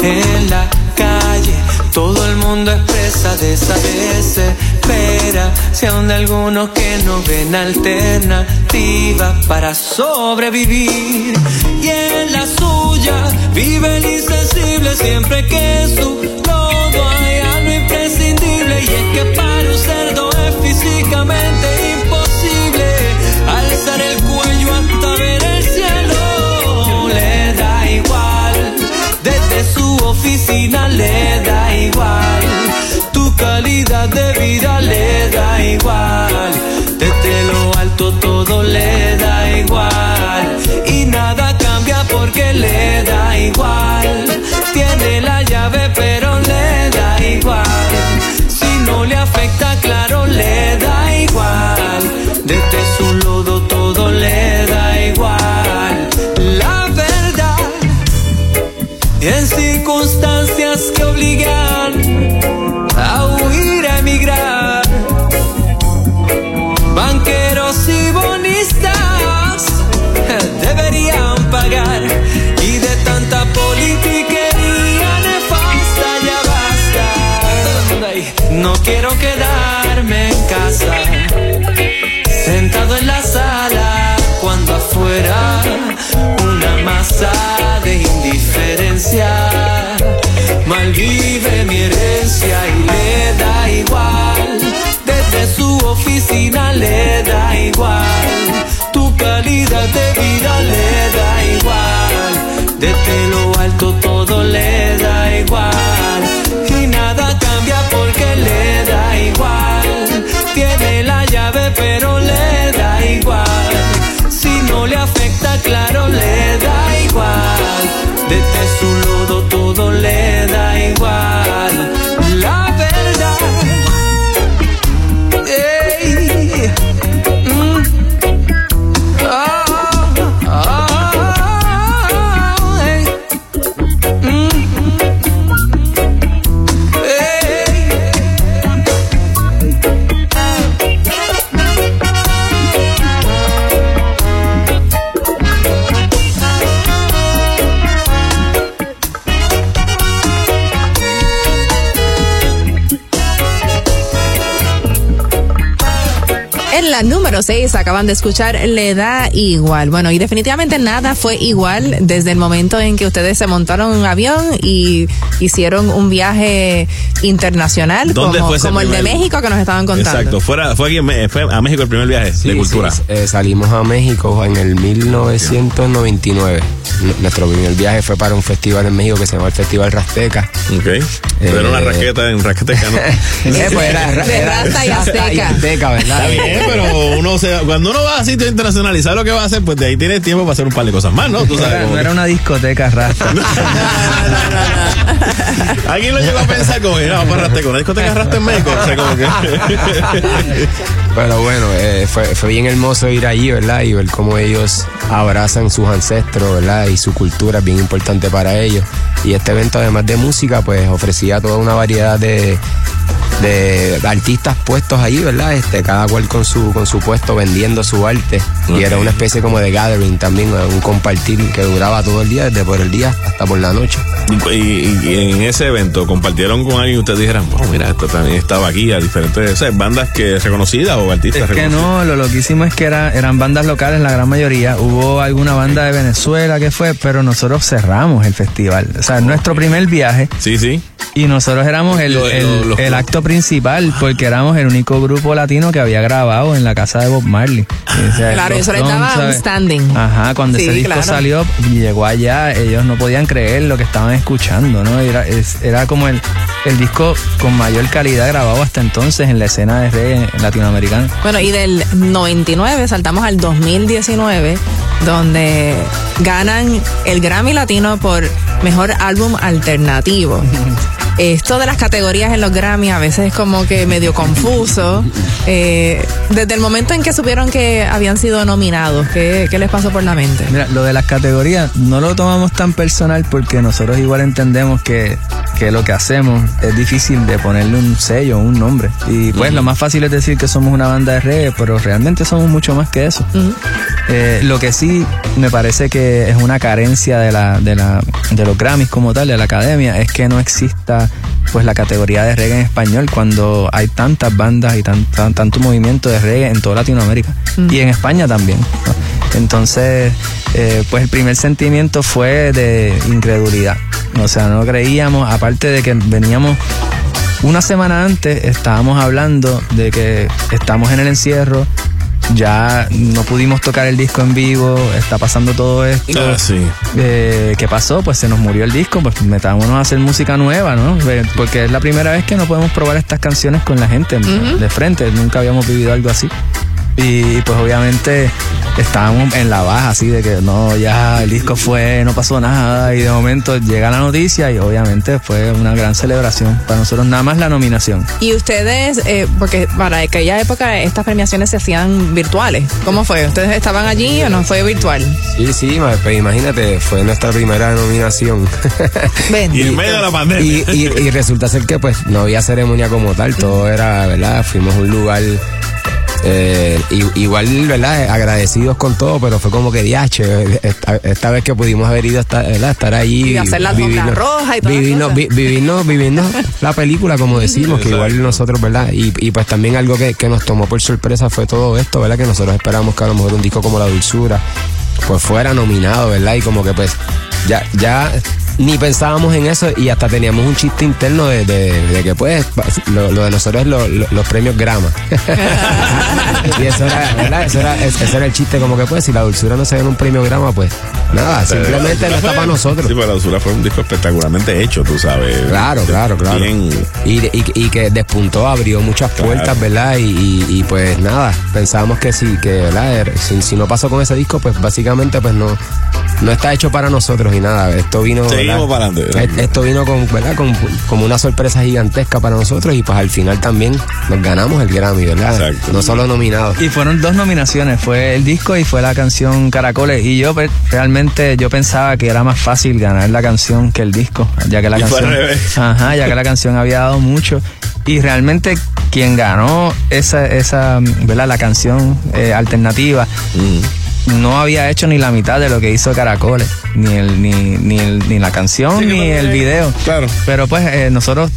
en la calle. Todo el mundo expresa de esa desespera. Si aún de algunos que no ven alternativa para sobrevivir. Y en la suya vive el insensible siempre que su lodo hay algo imprescindible. Y es que para un cerdo le da igual. Tu calidad de vida le da igual. Desde lo alto todo le da igual. Y nada cambia porque le da igual. Tiene la llave pero quiero quedarme en casa, sentado en la sala, cuando afuera una masa de indiferencia malvive mi herencia y le da igual. Desde su oficina le da igual. Tu calidad de vida le da la número 6 acaban de escuchar Le da igual. Bueno, y definitivamente nada fue igual desde el momento en que ustedes se montaron en un avión y hicieron un viaje internacional ¿Dónde como, fue ese como el de México que nos estaban contando. Exacto, fuera, fue, aquí a México el primer viaje Sí, de sí, cultura. eh, salimos a México en el 1999. Nuestro primer viaje fue para un festival en México que se llama el Festival Rasteca. Ok. Pero era una Eh, raqueta en raqueteca, ¿no? Eh, pues era, De era- Rasta y Azteca. Azteca, ¿verdad? Está bien, pero uno se, cuando uno va a sitio internacional y sabe lo que va a hacer, pues de ahí tienes tiempo para hacer un par de cosas más, ¿no? Tú No sabes. no era una discoteca rasta. Alguien lo llegó a pensar como, vamos para Rasteca, una discoteca rasta en México. O sea, como que. Pero bueno, eh, fue, fue bien hermoso ir allí, ¿verdad? Y ver cómo ellos abrazan sus ancestros, ¿verdad? Y su cultura es bien importante para ellos. Y este evento, además de música, pues ofrecía toda una variedad de, de artistas puestos ahí, ¿verdad? Este, cada cual con su, con su puesto vendiendo su arte. Y era una especie como de gathering también, un compartir que duraba todo el día, desde por el día hasta por la noche. Y, y- y en ese evento compartieron con alguien y ustedes dijeran, oh, mira, esto también estaba aquí a diferentes o sea, bandas que reconocidas o artistas Es que no, lo loquísimo es que era, eran bandas locales la gran mayoría. Hubo alguna banda de Venezuela que fue, pero nosotros cerramos el festival. O sea, nuestro primer viaje. Sí, sí. Y nosotros éramos el, el- acto principal porque éramos el único grupo latino que había grabado en la casa de Bob Marley. O sea, Claro, eso le Stones, daba un standing. Ajá, cuando Sí, ese disco claro. salió y llegó allá, ellos no podían creer lo que estaban escuchando, ¿no? Era, es- era como el, el disco con mayor calidad grabado hasta entonces en la escena de reggae latinoamericana. Bueno, y del 99 saltamos al 2019, donde ganan el Grammy Latino por Mejor Álbum Alternativo. Esto de las categorías en los Grammy a veces es como que medio confuso. Eh, desde el momento en que supieron que habían sido nominados, ¿qué, qué les pasó por la mente? Mira, lo de las categorías no lo tomamos tan personal porque nosotros igual entendemos que, que lo que hacemos es difícil de ponerle un sello, un nombre. Y pues lo más fácil es decir que somos una banda de reggae, pero realmente somos mucho más que eso. Eh, lo que sí me parece que es una carencia de, la, de, la, de los Grammys como tal, de la academia, es que no exista pues la categoría de reggae en español cuando hay tantas bandas y tan, tan- tanto movimiento de reggae en toda Latinoamérica Mm. y en España también. ¿no? Entonces, eh, pues el primer sentimiento fue de incredulidad. O sea, no creíamos, aparte de que veníamos una semana antes, estábamos hablando de que estamos en el encierro, ya no pudimos tocar el disco en vivo, está pasando todo esto. Ah, sí. Eh, ¿Qué pasó? Pues se nos murió el disco, pues metámonos a hacer música nueva, ¿no? Porque es la primera vez que no podemos probar estas canciones con la gente de frente, nunca habíamos vivido algo así. Y pues obviamente estábamos en la baja, así de que no, ya el disco fue, no pasó nada, y de momento llega la noticia y obviamente fue una gran celebración para nosotros, nada más la nominación. Y ustedes, eh, porque para aquella época estas premiaciones se hacían virtuales. ¿Cómo fue? ¿Ustedes estaban allí o no fue virtual? Sí, sí, ma- pues imagínate, fue nuestra primera nominación. Ven. Y en medio de la pandemia. Y, y- y resulta ser que pues no había ceremonia como tal, todo era, ¿verdad? Fuimos a un lugar eh, igual, ¿verdad? Agradecidos con todo, pero fue como que diache, esta, esta vez que pudimos haber ido a estar, ¿verdad? estar ahí. Y hacer la vivirnos- roja y las vivirnos, vi- vivirnos, vivirnos la película, como decimos, que igual nosotros, ¿verdad? Y, y pues también algo que, que nos tomó por sorpresa fue todo esto, ¿verdad? Que nosotros esperamos que a lo mejor un disco como La Dulzura pues fuera nominado, ¿verdad? Y como que pues ya, ya ni pensábamos en eso y hasta teníamos un chiste interno de, de- de que pues lo, lo de nosotros es lo- lo- los premios grama. y eso era, ¿verdad? Eso era, ese era el chiste, como que pues si la dulzura no se gana un premio grama, pues nada, simplemente no está para nosotros. Sí, pero la dulzura fue un disco espectacularmente hecho, tú sabes. Claro, claro, claro. Bien. Y, y- y que despuntó, abrió muchas puertas, ¿verdad? Y, y- pues nada, pensábamos que sí, que ¿verdad? Era- Si, si no pasó con ese disco, pues básicamente pues no, no está hecho para nosotros y nada. Esto vino. Seguimos ¿verdad? para adelante. Esto vino con, ¿verdad? Con, como una sorpresa gigantesca para nosotros y pues al final también nos ganamos el Grammy, ¿verdad? No solo nominados. Y fueron dos nominaciones, fue el disco y fue la canción Caracoles. Y yo pe- realmente yo pensaba que era más fácil ganar la canción que el disco, ya que la Y fue canción, al revés. ajá, ya que la canción había dado mucho. Y realmente quien ganó esa, esa, ¿verdad? La canción eh, alternativa. No había hecho ni la mitad de lo que hizo Caracoles, ni el, ni, ni, el- ni la canción, Sí, ni el me- video. Claro. Pero pues eh, nosotros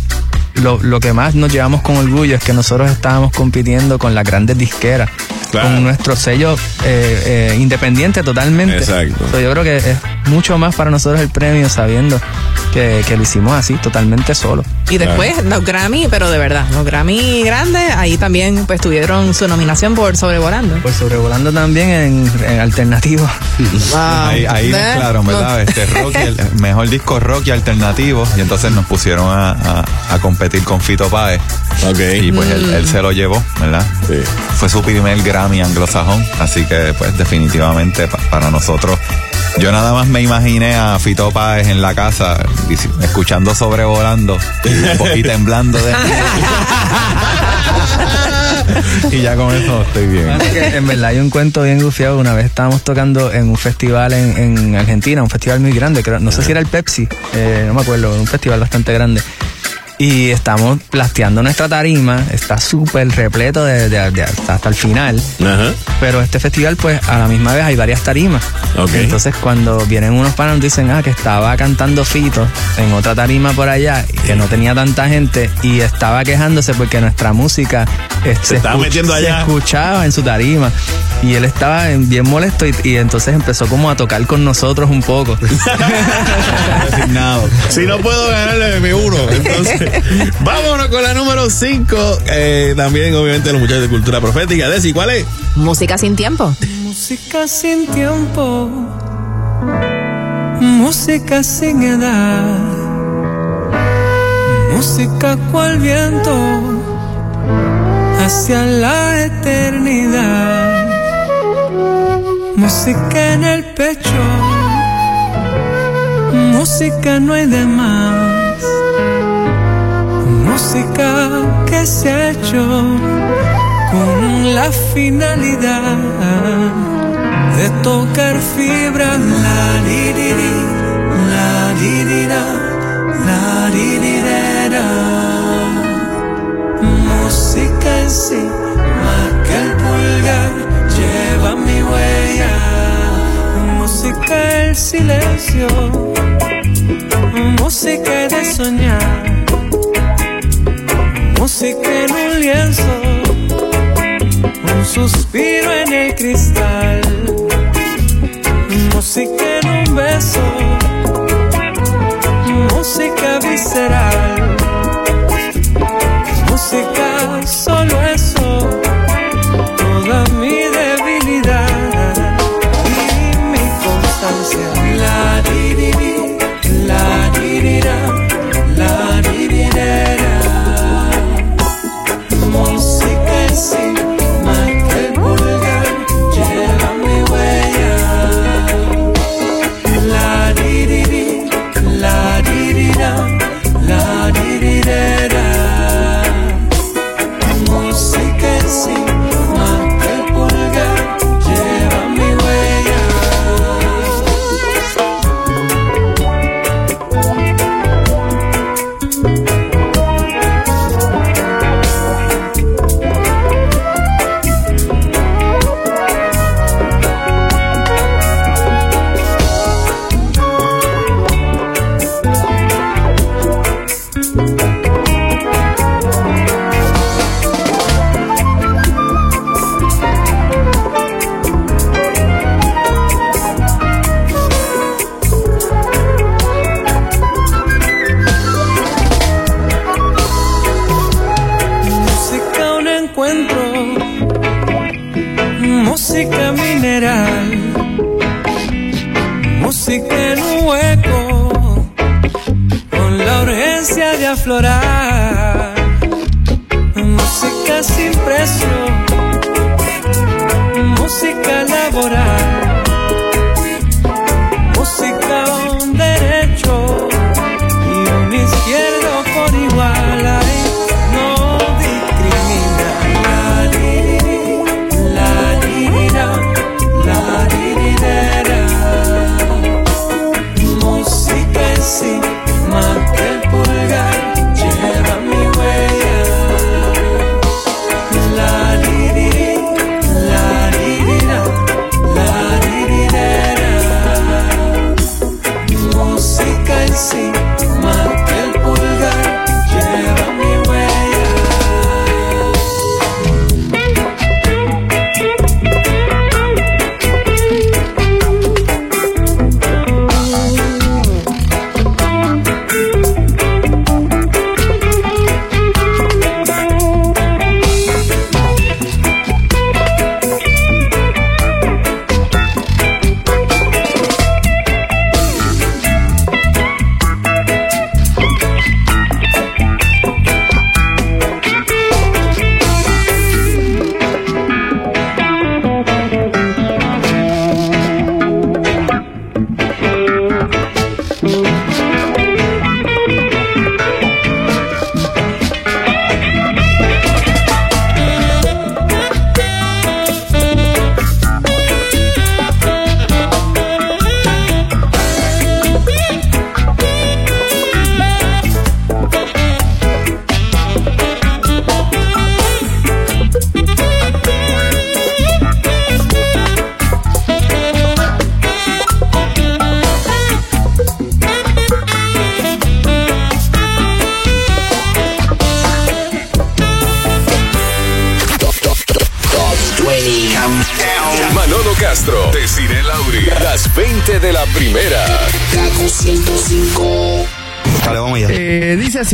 lo, lo que más nos llevamos con orgullo es que nosotros estábamos compitiendo con las grandes disqueras con nuestro sello eh, eh, independiente totalmente. Exacto. So, yo creo que es mucho más para nosotros el premio sabiendo que, que lo hicimos así, totalmente solo. Y después los Grammy, pero de verdad, los Grammy grandes, ahí también pues tuvieron su nominación por Sobrevolando. Pues sobrevolando también en, en alternativo. Ahí, ahí mezclaron, ¿verdad? Este rock el mejor disco rock y alternativo. Y entonces nos pusieron a, a- a competir con Fito Páez. Y pues él, Mm. él se lo llevó, ¿verdad? Fue su primer Grammy anglosajón. Así que, pues, definitivamente pa- para nosotros. Yo nada más me imaginé a Fito Páez en la casa escuchando sobrevolando y, y temblando de Y ya con eso estoy bien. Bueno, en verdad hay un cuento bien gufiado. Una vez estábamos tocando en un festival en, en Argentina, un festival muy grande, creo, no sé si era el Pepsi, eh, no me acuerdo, un festival bastante grande. Y estamos plasteando nuestra tarima, está súper repleto de, de- de hasta, hasta el final. Pero este festival, pues a la misma vez hay varias tarimas. Ok. Entonces cuando vienen unos panas dicen, ah, que estaba cantando Fito en otra tarima por allá, y que no tenía tanta gente y estaba quejándose porque nuestra música eh, se, estaba escuch- metiendo se allá. escuchaba en su tarima. Y él estaba en- bien molesto y, y entonces empezó como a tocar con nosotros un poco. Si no puedo ganarle mi uno, entonces vámonos con la número 5. también, obviamente, los muchachos de cultura profética. Desi, ¿cuál es? Música sin tiempo. Música sin tiempo, música sin edad, música cual viento hacia la eternidad, música en el pecho, música no hay de más, música que se ha hecho con la finalidad de tocar fibra. La di di di, la di di da, la di di. Música en sí, más que el pulgar, lleva mi huella. Música el silencio, música de soñar. Música en un lienzo un suspiro en el cristal, música en un beso, música visceral, música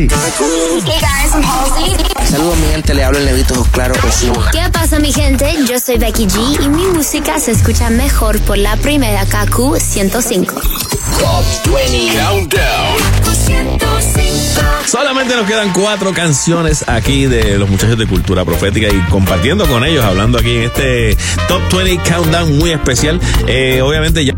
Halsey. Saludos, mi gente. Le hablo el negrito claro Osuna. ¿Qué pasa mi gente? Yo soy Becky G y mi música se escucha mejor por la primera KQ 105. Top 20 Countdown. 105. Solamente nos quedan cuatro canciones aquí de los muchachos de Cultura Profética y compartiendo con ellos, hablando aquí en este Top 20 Countdown muy especial. Eh, obviamente ya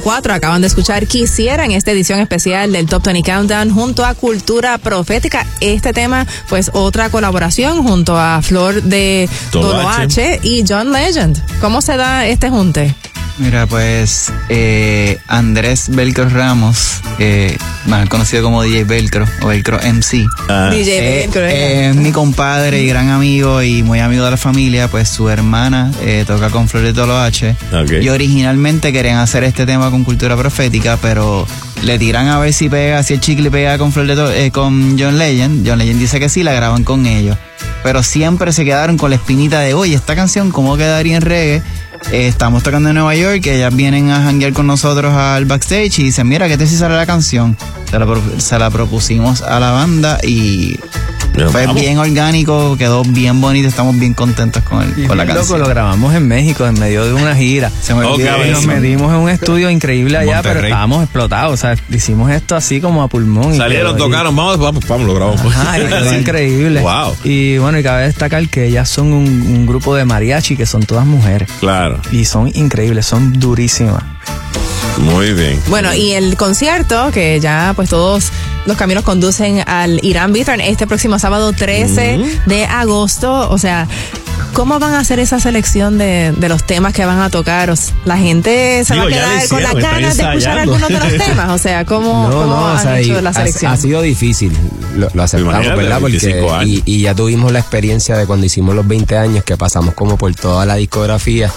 04 acaban de escuchar Quisiera en esta edición especial del Top 20 Countdown junto a Cultura Profética. Este tema, pues otra colaboración junto a Flor de H y John Legend. ¿Cómo se da este junte? Mira, pues eh, Andrés Velcro Ramos, eh, más conocido como DJ Velcro o Velcro MC. DJ eh, Velcro, eh, es mi compadre y gran amigo y muy amigo de la familia, pues su hermana eh, toca con Flor de Tolo H. Y originalmente querían hacer este tema con cultura profética, pero le tiran a ver si pega, si el chicle pega con Flor de Tolo- eh, con John Legend. John Legend dice que sí, la graban con ellos. Pero siempre se quedaron con la espinita de, oye, esta canción, ¿cómo quedaría en reggae? Estamos tocando en Nueva York, ellas vienen a janguear con nosotros al backstage y dicen, mira, ¿qué te si sale la canción? Se la, se la propusimos a la banda y fue vamos. bien orgánico, quedó bien bonito, estamos bien contentos con, el, con la Loco, canción. lo grabamos en México en medio de una gira. Se me Ok. olvidaba Y nos metimos en un estudio increíble allá, pero estábamos explotados. O sea, hicimos esto así como a pulmón. y Salieron, quedó tocaron, vamos, vamos, vamos, lo grabamos. Ajá, y quedó increíble. Wow. Y bueno, y cabe destacar que ellas son un, un grupo de mariachi que son todas mujeres. Claro, Y son increíbles, son durísimas. muy bien. Bueno, y el concierto, que ya pues todos los caminos conducen al Irán Bittern este próximo sábado 13 de agosto. O sea, ¿cómo van a hacer esa selección de, de los temas que van a tocar? O sea, la gente se Digo, va a quedar con las ganas de escuchar algunos de los temas. O sea, ¿cómo, No, cómo no, o han sea, y hecho la selección? Ha, sido difícil, lo, lo aceptamos, ¿verdad? 25 Porque, y, y ya tuvimos la experiencia de cuando hicimos los 20 años, que pasamos como por toda la discografía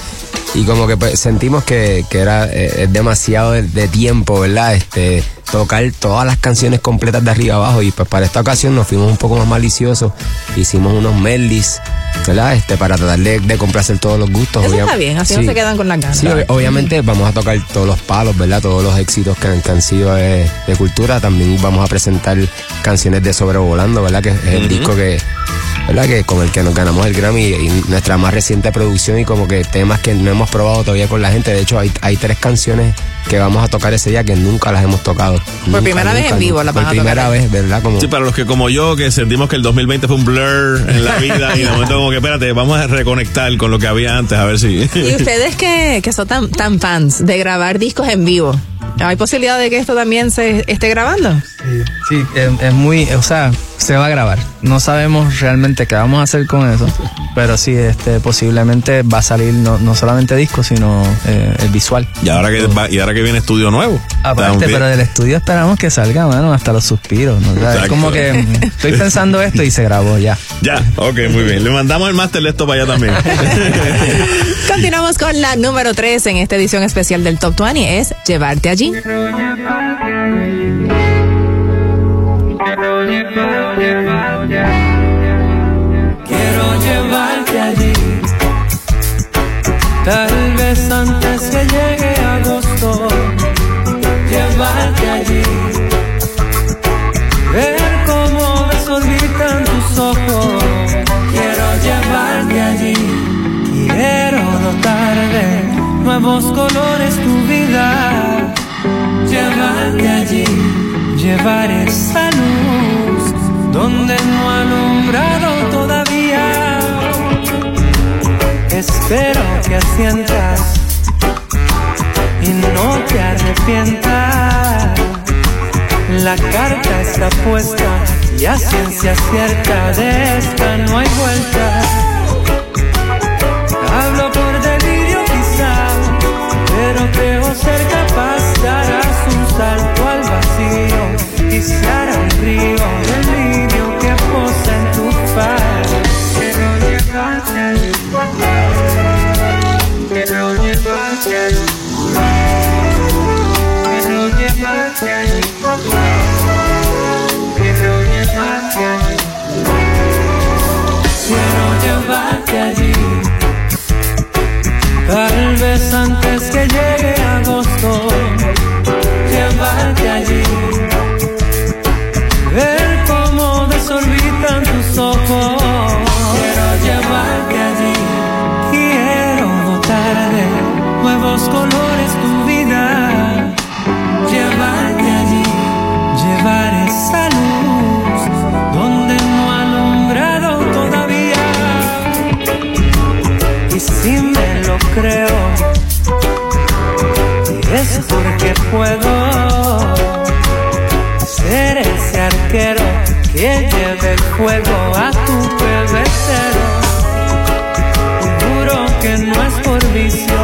y como que pues, sentimos que, que era eh, es demasiado de, de tiempo, ¿verdad? Este tocar todas las canciones completas de arriba abajo y pues para esta ocasión nos fuimos un poco más maliciosos, hicimos unos medleys, ¿verdad? Este para tratar de, de complacer todos los gustos. Eso está bien, así no se quedan con las ganas. Sí, ob- obviamente vamos a tocar todos los palos, ¿verdad? Todos los éxitos que, han- que han sido de, de cultura. También vamos a presentar canciones de Sobrevolando, ¿verdad? Que es el disco que, ¿verdad? Que con el que nos ganamos el Grammy y nuestra más reciente producción y como que temas que no hemos probado todavía con la gente. De hecho, hay, hay tres canciones que vamos a tocar ese día que nunca las hemos tocado. Nunca, primera vez en vivo las Por tocar. primera vez, ¿verdad? Como, Sí, para los que como yo, que sentimos que el 2020 fue un blur en la vida y de momento como que espérate, vamos a reconectar con lo que había antes, a ver si... Y ustedes que, que son tan, tan fans de grabar discos en vivo, ¿hay posibilidad de que esto también se esté grabando? Sí, es, es muy, o sea, se va a grabar. No sabemos realmente qué vamos a hacer con eso, pero sí, este, posiblemente va a salir no, no solamente disco, sino eh, el visual. Y ahora que va- y ahora que viene estudio nuevo. Aparte, pero del estudio esperamos que salga, mano, hasta los suspiros. ¿no? O sea, es como que mm, estoy pensando esto y se grabó ya. Ya, ok, muy bien. Le mandamos el máster de esto para allá también. Continuamos con la número 3 en esta edición especial del Top 20, es Llevarte allí. Quiero llevarte allí, tal vez antes que llegue agosto, llevarte allí, ver cómo desorbitan tus ojos. Quiero llevarte allí, quiero notar de nuevos colores tu vida, llevarte allí, llevar esa luz donde no ha alumbrado todavía. Espero que asientas y no te arrepientas. La carta está puesta y a ciencia cierta de esta no hay vuelta. Hará un río de lirio que posa en tu. Quiero llevarte. Quiero llevarte. Quiero llevarte. Quiero llevarte. Quiero llevarte allí. Tal vez antes que llegue nuevos colores tu vida. Llevarte allí. Llevar esa luz donde no ha alumbrado todavía. Y si me lo creo, es porque puedo ser ese arquero que lleve el fuego a tu pebetero. Y juro que no es por vicio,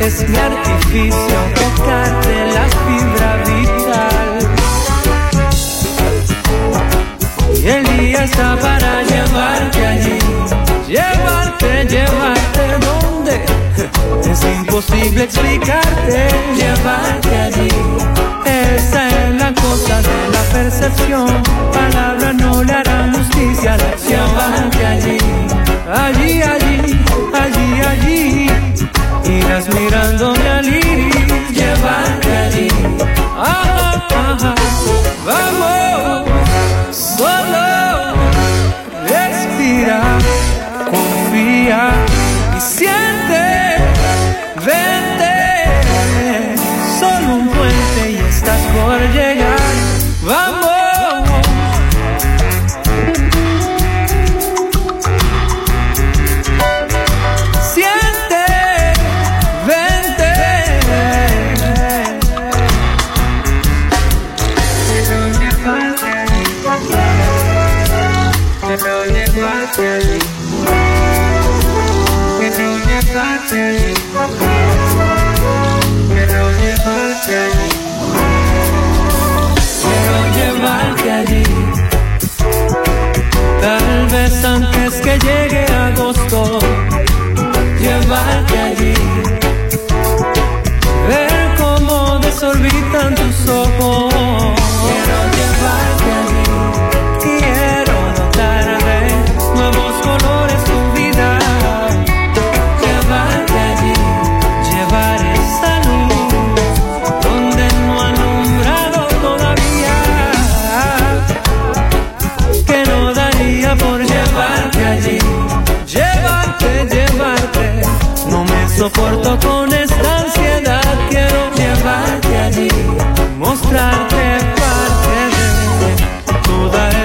es mi artificio tocarte la fibra vital. Y el día está para llevarte allí, llevarte, llevarte donde es imposible explicarte, llevarte allí. Esa es la cosa de la percepción, palabras no le harán justicia, llevarte allí, allí, allí, allí, allí dejas mirándome al iris, llevarme allí. Ajá, ajá, vamos, solo respira, confía y siente.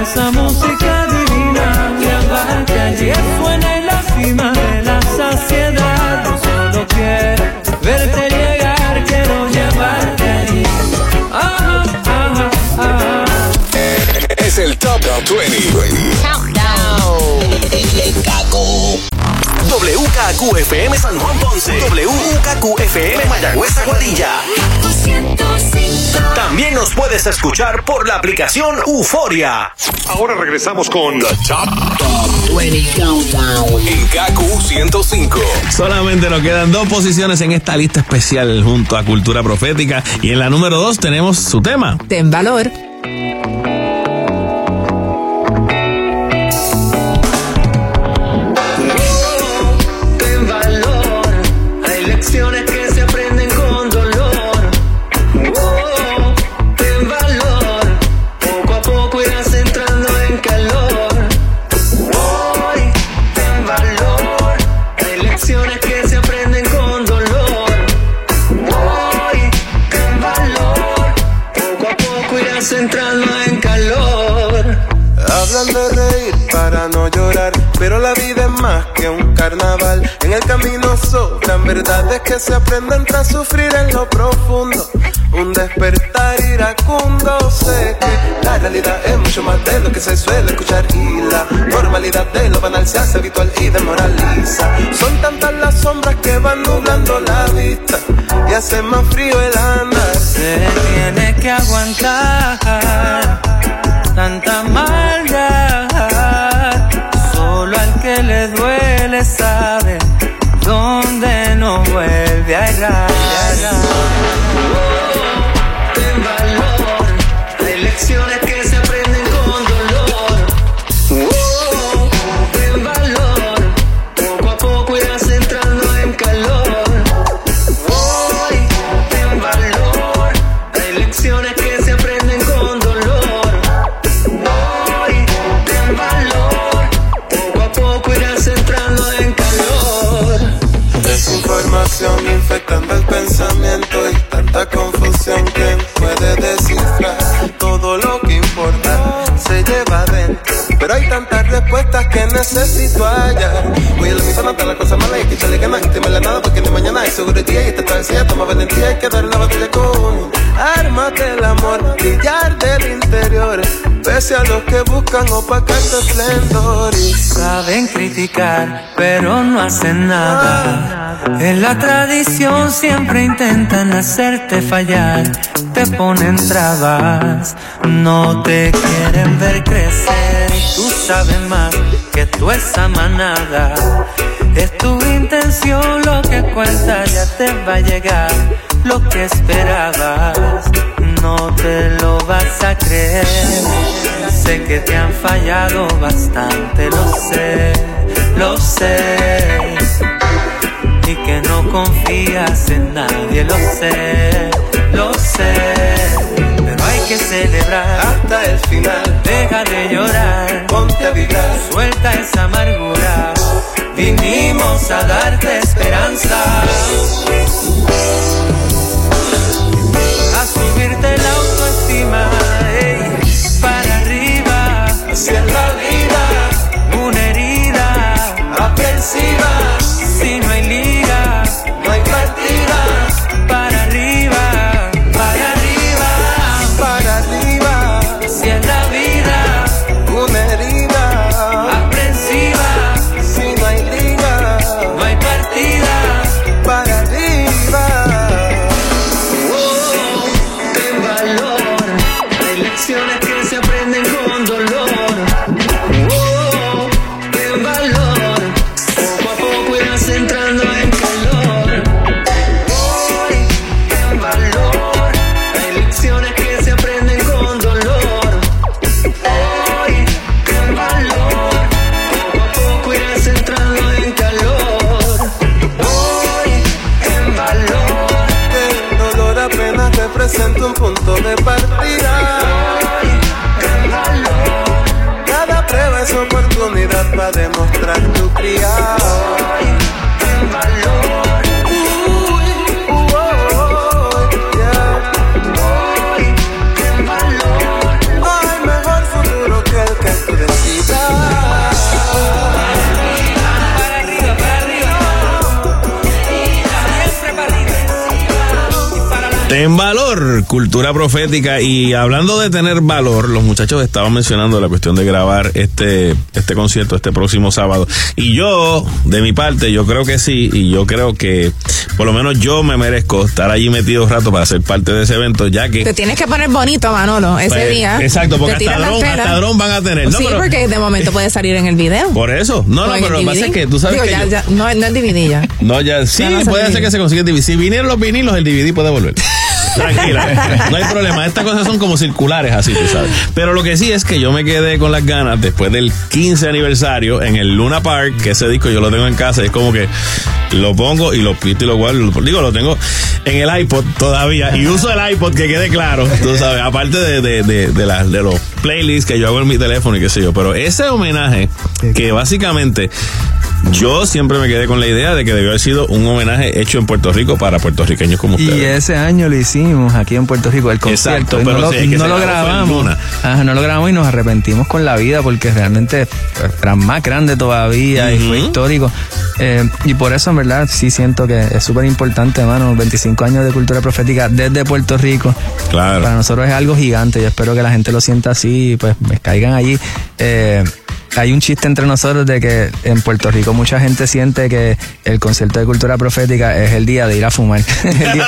Esa música divina. Llevarte allí. Que suena en la cima de la saciedad. Solo quiero verte llegar. Quiero llevarte allí. Ajá, ajá, ajá. Es el Top 20. WKQFM San Juan Ponce. WKQFM Mayagüez Aguadilla. También nos puedes escuchar por la aplicación Euforia. Ahora regresamos con The Top, 20 Countdown en KQ 105. Solamente nos quedan dos posiciones en esta lista especial junto a Cultura Profética. Y en la número dos tenemos su tema. Ten valor. Que un carnaval. En el camino sobran verdades que se aprenden tras sufrir en lo profundo. Un despertar iracundo, sé que la realidad es mucho más de lo que se suele escuchar y la normalidad de lo banal se hace habitual y desmoraliza. Son tantas las sombras que van nublando la vista y hace más frío el andar. Se tiene que aguantar tanta maldad. Solo al que le duele sabe dónde no vuelve Pero hay tantas respuestas que necesito hallar. Voy a la misma nota, la cosa mala y que echarle ganas y temerle nada porque hay mañana hay seguridad y esta travesía toma valentía hay que dar la batalla con armas del amor, brillar del interior. Pese a los que buscan opacar tu esplendor y Saben criticar, pero no hacen nada. En la tradición siempre intentan hacerte fallar. Te ponen trabas, no te quieren ver crecer. Y tú sabes más que tú esa manada. Es tu intención lo que cuenta, ya te va a llegar lo que esperabas. No te lo vas a creer. Sé que te han fallado bastante, lo sé, lo sé. Y que no confías en nadie, lo sé, lo sé. Pero hay que celebrar hasta el final. Deja de llorar, ponte a vibrar, suelta esa amargura. Vinimos a darte esperanza. A subirte la autoestima, ey, para arriba, hacia la vida. Una herida aprensiva. Para demostrar tu cría. Ten valor, cultura profética. Y hablando de tener valor, los muchachos estaban mencionando la cuestión de grabar este, este concierto este próximo sábado. Y yo, de mi parte, yo creo que sí. Y yo creo que por lo menos yo me merezco estar allí metido un rato para ser parte de ese evento, ya que. Te tienes que poner bonito, Manolo, ese Pues, día. exacto, porque hasta dron, hasta dron van a tener. No, sí, pero- porque de momento puede salir en el video. Por eso. No, no, pero el lo que pasa es que tú sabes Digo, que. ya, yo- ya, no, no es DVD ya. No, ya, sí, Ya no se puede ser que se consiga el DVD. Si vinieron los vinilos, el DVD puede volver. Tranquila, no hay problema. Estas cosas son como circulares, así, tú sabes. Pero lo que sí es que yo me quedé con las ganas después del 15 aniversario en el Luna Park, que ese disco yo lo tengo en casa. Es como que lo pongo y lo pito y lo guardo. Digo, lo tengo en el iPod todavía y uso el iPod, que quede claro, tú sabes, aparte de, de, de, de, las- de los playlists que yo hago en mi teléfono y qué sé yo. Pero ese homenaje, que básicamente yo siempre me quedé con la idea de que debió haber sido un homenaje hecho en Puerto Rico para puertorriqueños como Y ustedes. ese año lo hicimos aquí en Puerto Rico, el concierto. Exacto, y no pero lo, que no lo grabamos. Ajá, no lo grabamos y nos arrepentimos con la vida porque realmente era más grande todavía y fue histórico. Eh, y por eso, en verdad, sí siento que es súper importante, hermano. 25 años de cultura profética desde Puerto Rico. Claro. Para nosotros es algo gigante. Yo espero que la gente lo sienta así y pues me caigan allí. Eh, hay un chiste entre nosotros de que en Puerto Rico mucha gente siente que el concierto de cultura profética es el día de ir a fumar. es, el día,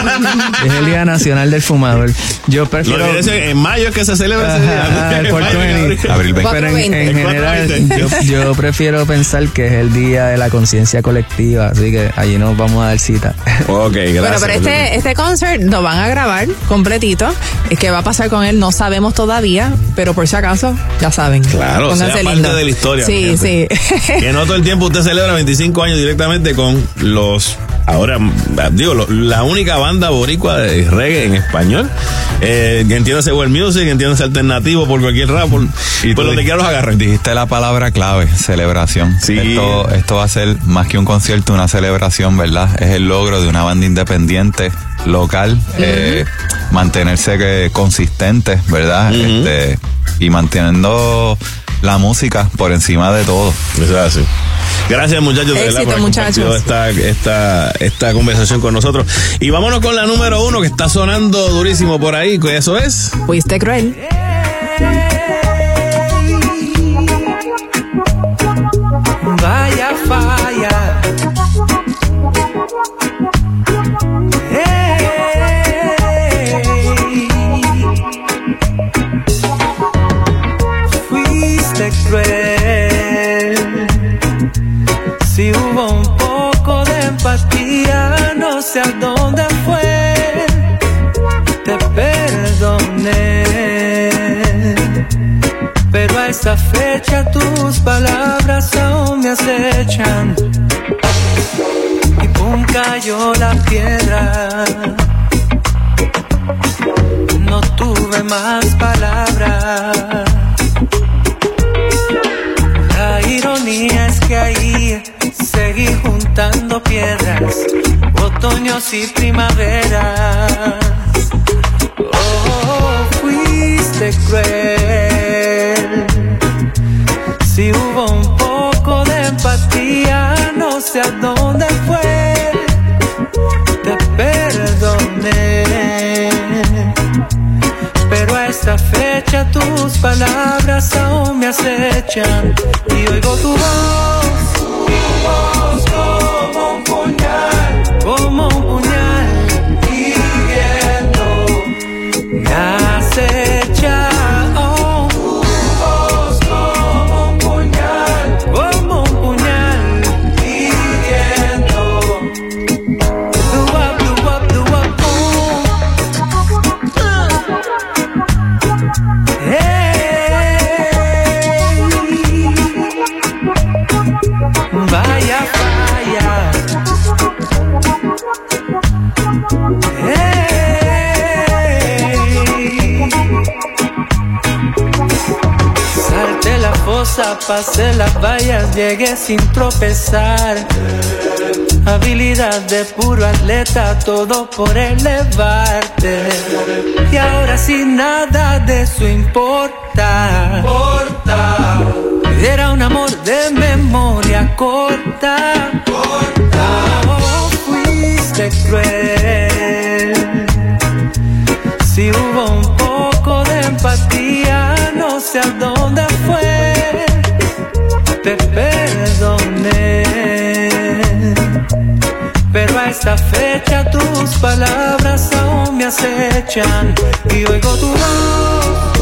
es el día nacional del fumador. Yo prefiero. Lo en mayo es que se celebra ese día. El. Abril 20. Pero en, general, 420. yo, yo prefiero pensar que es el día de la conciencia colectiva, así que allí nos vamos a dar cita. Ok, gracias. Bueno, pero este, este concert lo van a grabar completito. Es que va a pasar con él, no sabemos todavía, pero por si acaso, ya saben. Claro, sea parte lindos. Historia. Sí, sí. Que no todo el tiempo usted celebra 25 años directamente con los. Ahora, digo, lo- la única banda boricua de reggae en español. Eh, que entiéndase world music, entiéndase alternativo por cualquier rap. Por, por donde quiera los agarran. Dijiste la palabra clave, celebración. Sí. Esto, esto va a ser más que un concierto, una celebración, ¿verdad? Es el logro de una banda independiente, local, eh, mantenerse que, consistente, ¿verdad? este, y manteniendo la música por encima de todo. Eso es así. Gracias muchachos, de verdad, Éxito, muchachos. esta, esta, esta conversación con nosotros. Y vámonos con la número uno que está sonando durísimo por ahí, que eso es. Fuiste cruel. Vaya falla. Si hubo un poco de empatía, no sé a dónde fue. Te perdoné. Pero a esta fecha tus palabras aún me acechan. Y pum cayó la piedra. No tuve más palabras. Ironía es que ahí seguí juntando piedras, otoños y primaveras. Oh, fuiste cruel. Si hubo un poco de empatía, no sé a dónde fue. Te perdoné. Pero a esta tus palabras aún me acechan. Y oigo tu voz, tu voz pasé las vallas, llegué sin tropezar. Habilidad de puro atleta, todo por elevarte. Y ahora sin nada de eso importa. Era un amor de memoria corta. Oh, fuiste cruel. Si hubo un poco de empatía, no sé a dónde fue. Te perdoné. Pero a esta fecha tus palabras aún me acechan. Y oigo tu voz,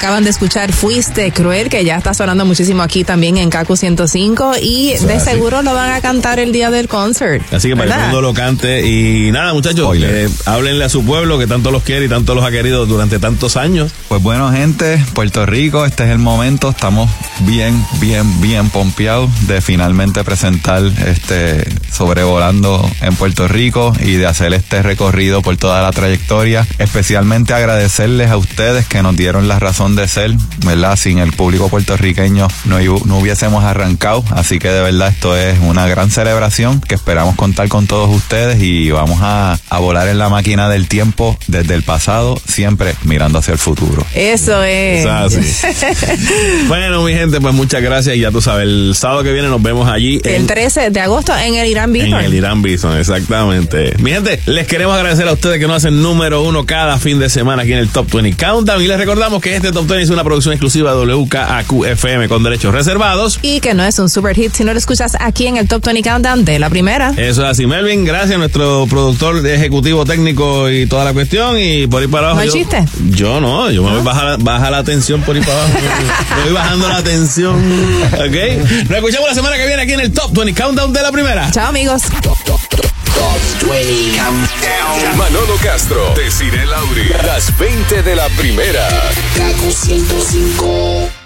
acaban de escuchar Fuiste Cruel, que ya está sonando muchísimo aquí también en Kaku 105 y de así. seguro lo van a cantar el día del concert. Así que para que todo el mundo lo cante. Y nada, muchachos, eh, háblenle a su pueblo que tanto los quiere y tanto los ha querido durante tantos años. Pues bueno, gente, Puerto Rico, este es el momento. Estamos bien, bien, bien pompeados de finalmente presentar este sobrevolando en Puerto Rico y de hacer este recorrido por toda la trayectoria. Especialmente agradecerles a ustedes que nos dieron la razón de ser, ¿verdad? Sin el público puertorriqueño no, hu- no hubiésemos arrancado. Así que de verdad esto es una gran celebración que esperamos contar con todos ustedes y vamos a, a volar en la máquina del tiempo desde el pasado, siempre mirando hacia el futuro. Eso es. Bueno, mi gente, pues muchas gracias. Y ya tú sabes, el sábado que viene nos vemos allí El en, 13 de agosto en el Irán en Bithorn. el Irán Bison, exactamente. Mi gente, les queremos agradecer a ustedes que nos hacen número uno cada fin de semana aquí en el Top 20 Countdown. Countdown y les recordamos que este Top 20 es una producción exclusiva de WKAQ-FM con derechos reservados. Y que no es un super hit si no lo escuchas aquí en el Top 20 Countdown de la primera. Eso es así, Melvin. Gracias a nuestro productor ejecutivo técnico y toda la cuestión. Y por ahí para abajo. ¿No hay yo- chiste? Yo no, yo me voy baja, baja la tensión por ahí para abajo. Me voy bajando la tensión. ¿Ok? Nos escuchamos la semana que viene aquí en el Top 20 Countdown de la primera. Chao, amigos. Manolo Castro, Desiree Lauri, las 20 de la primera. Kaku 105.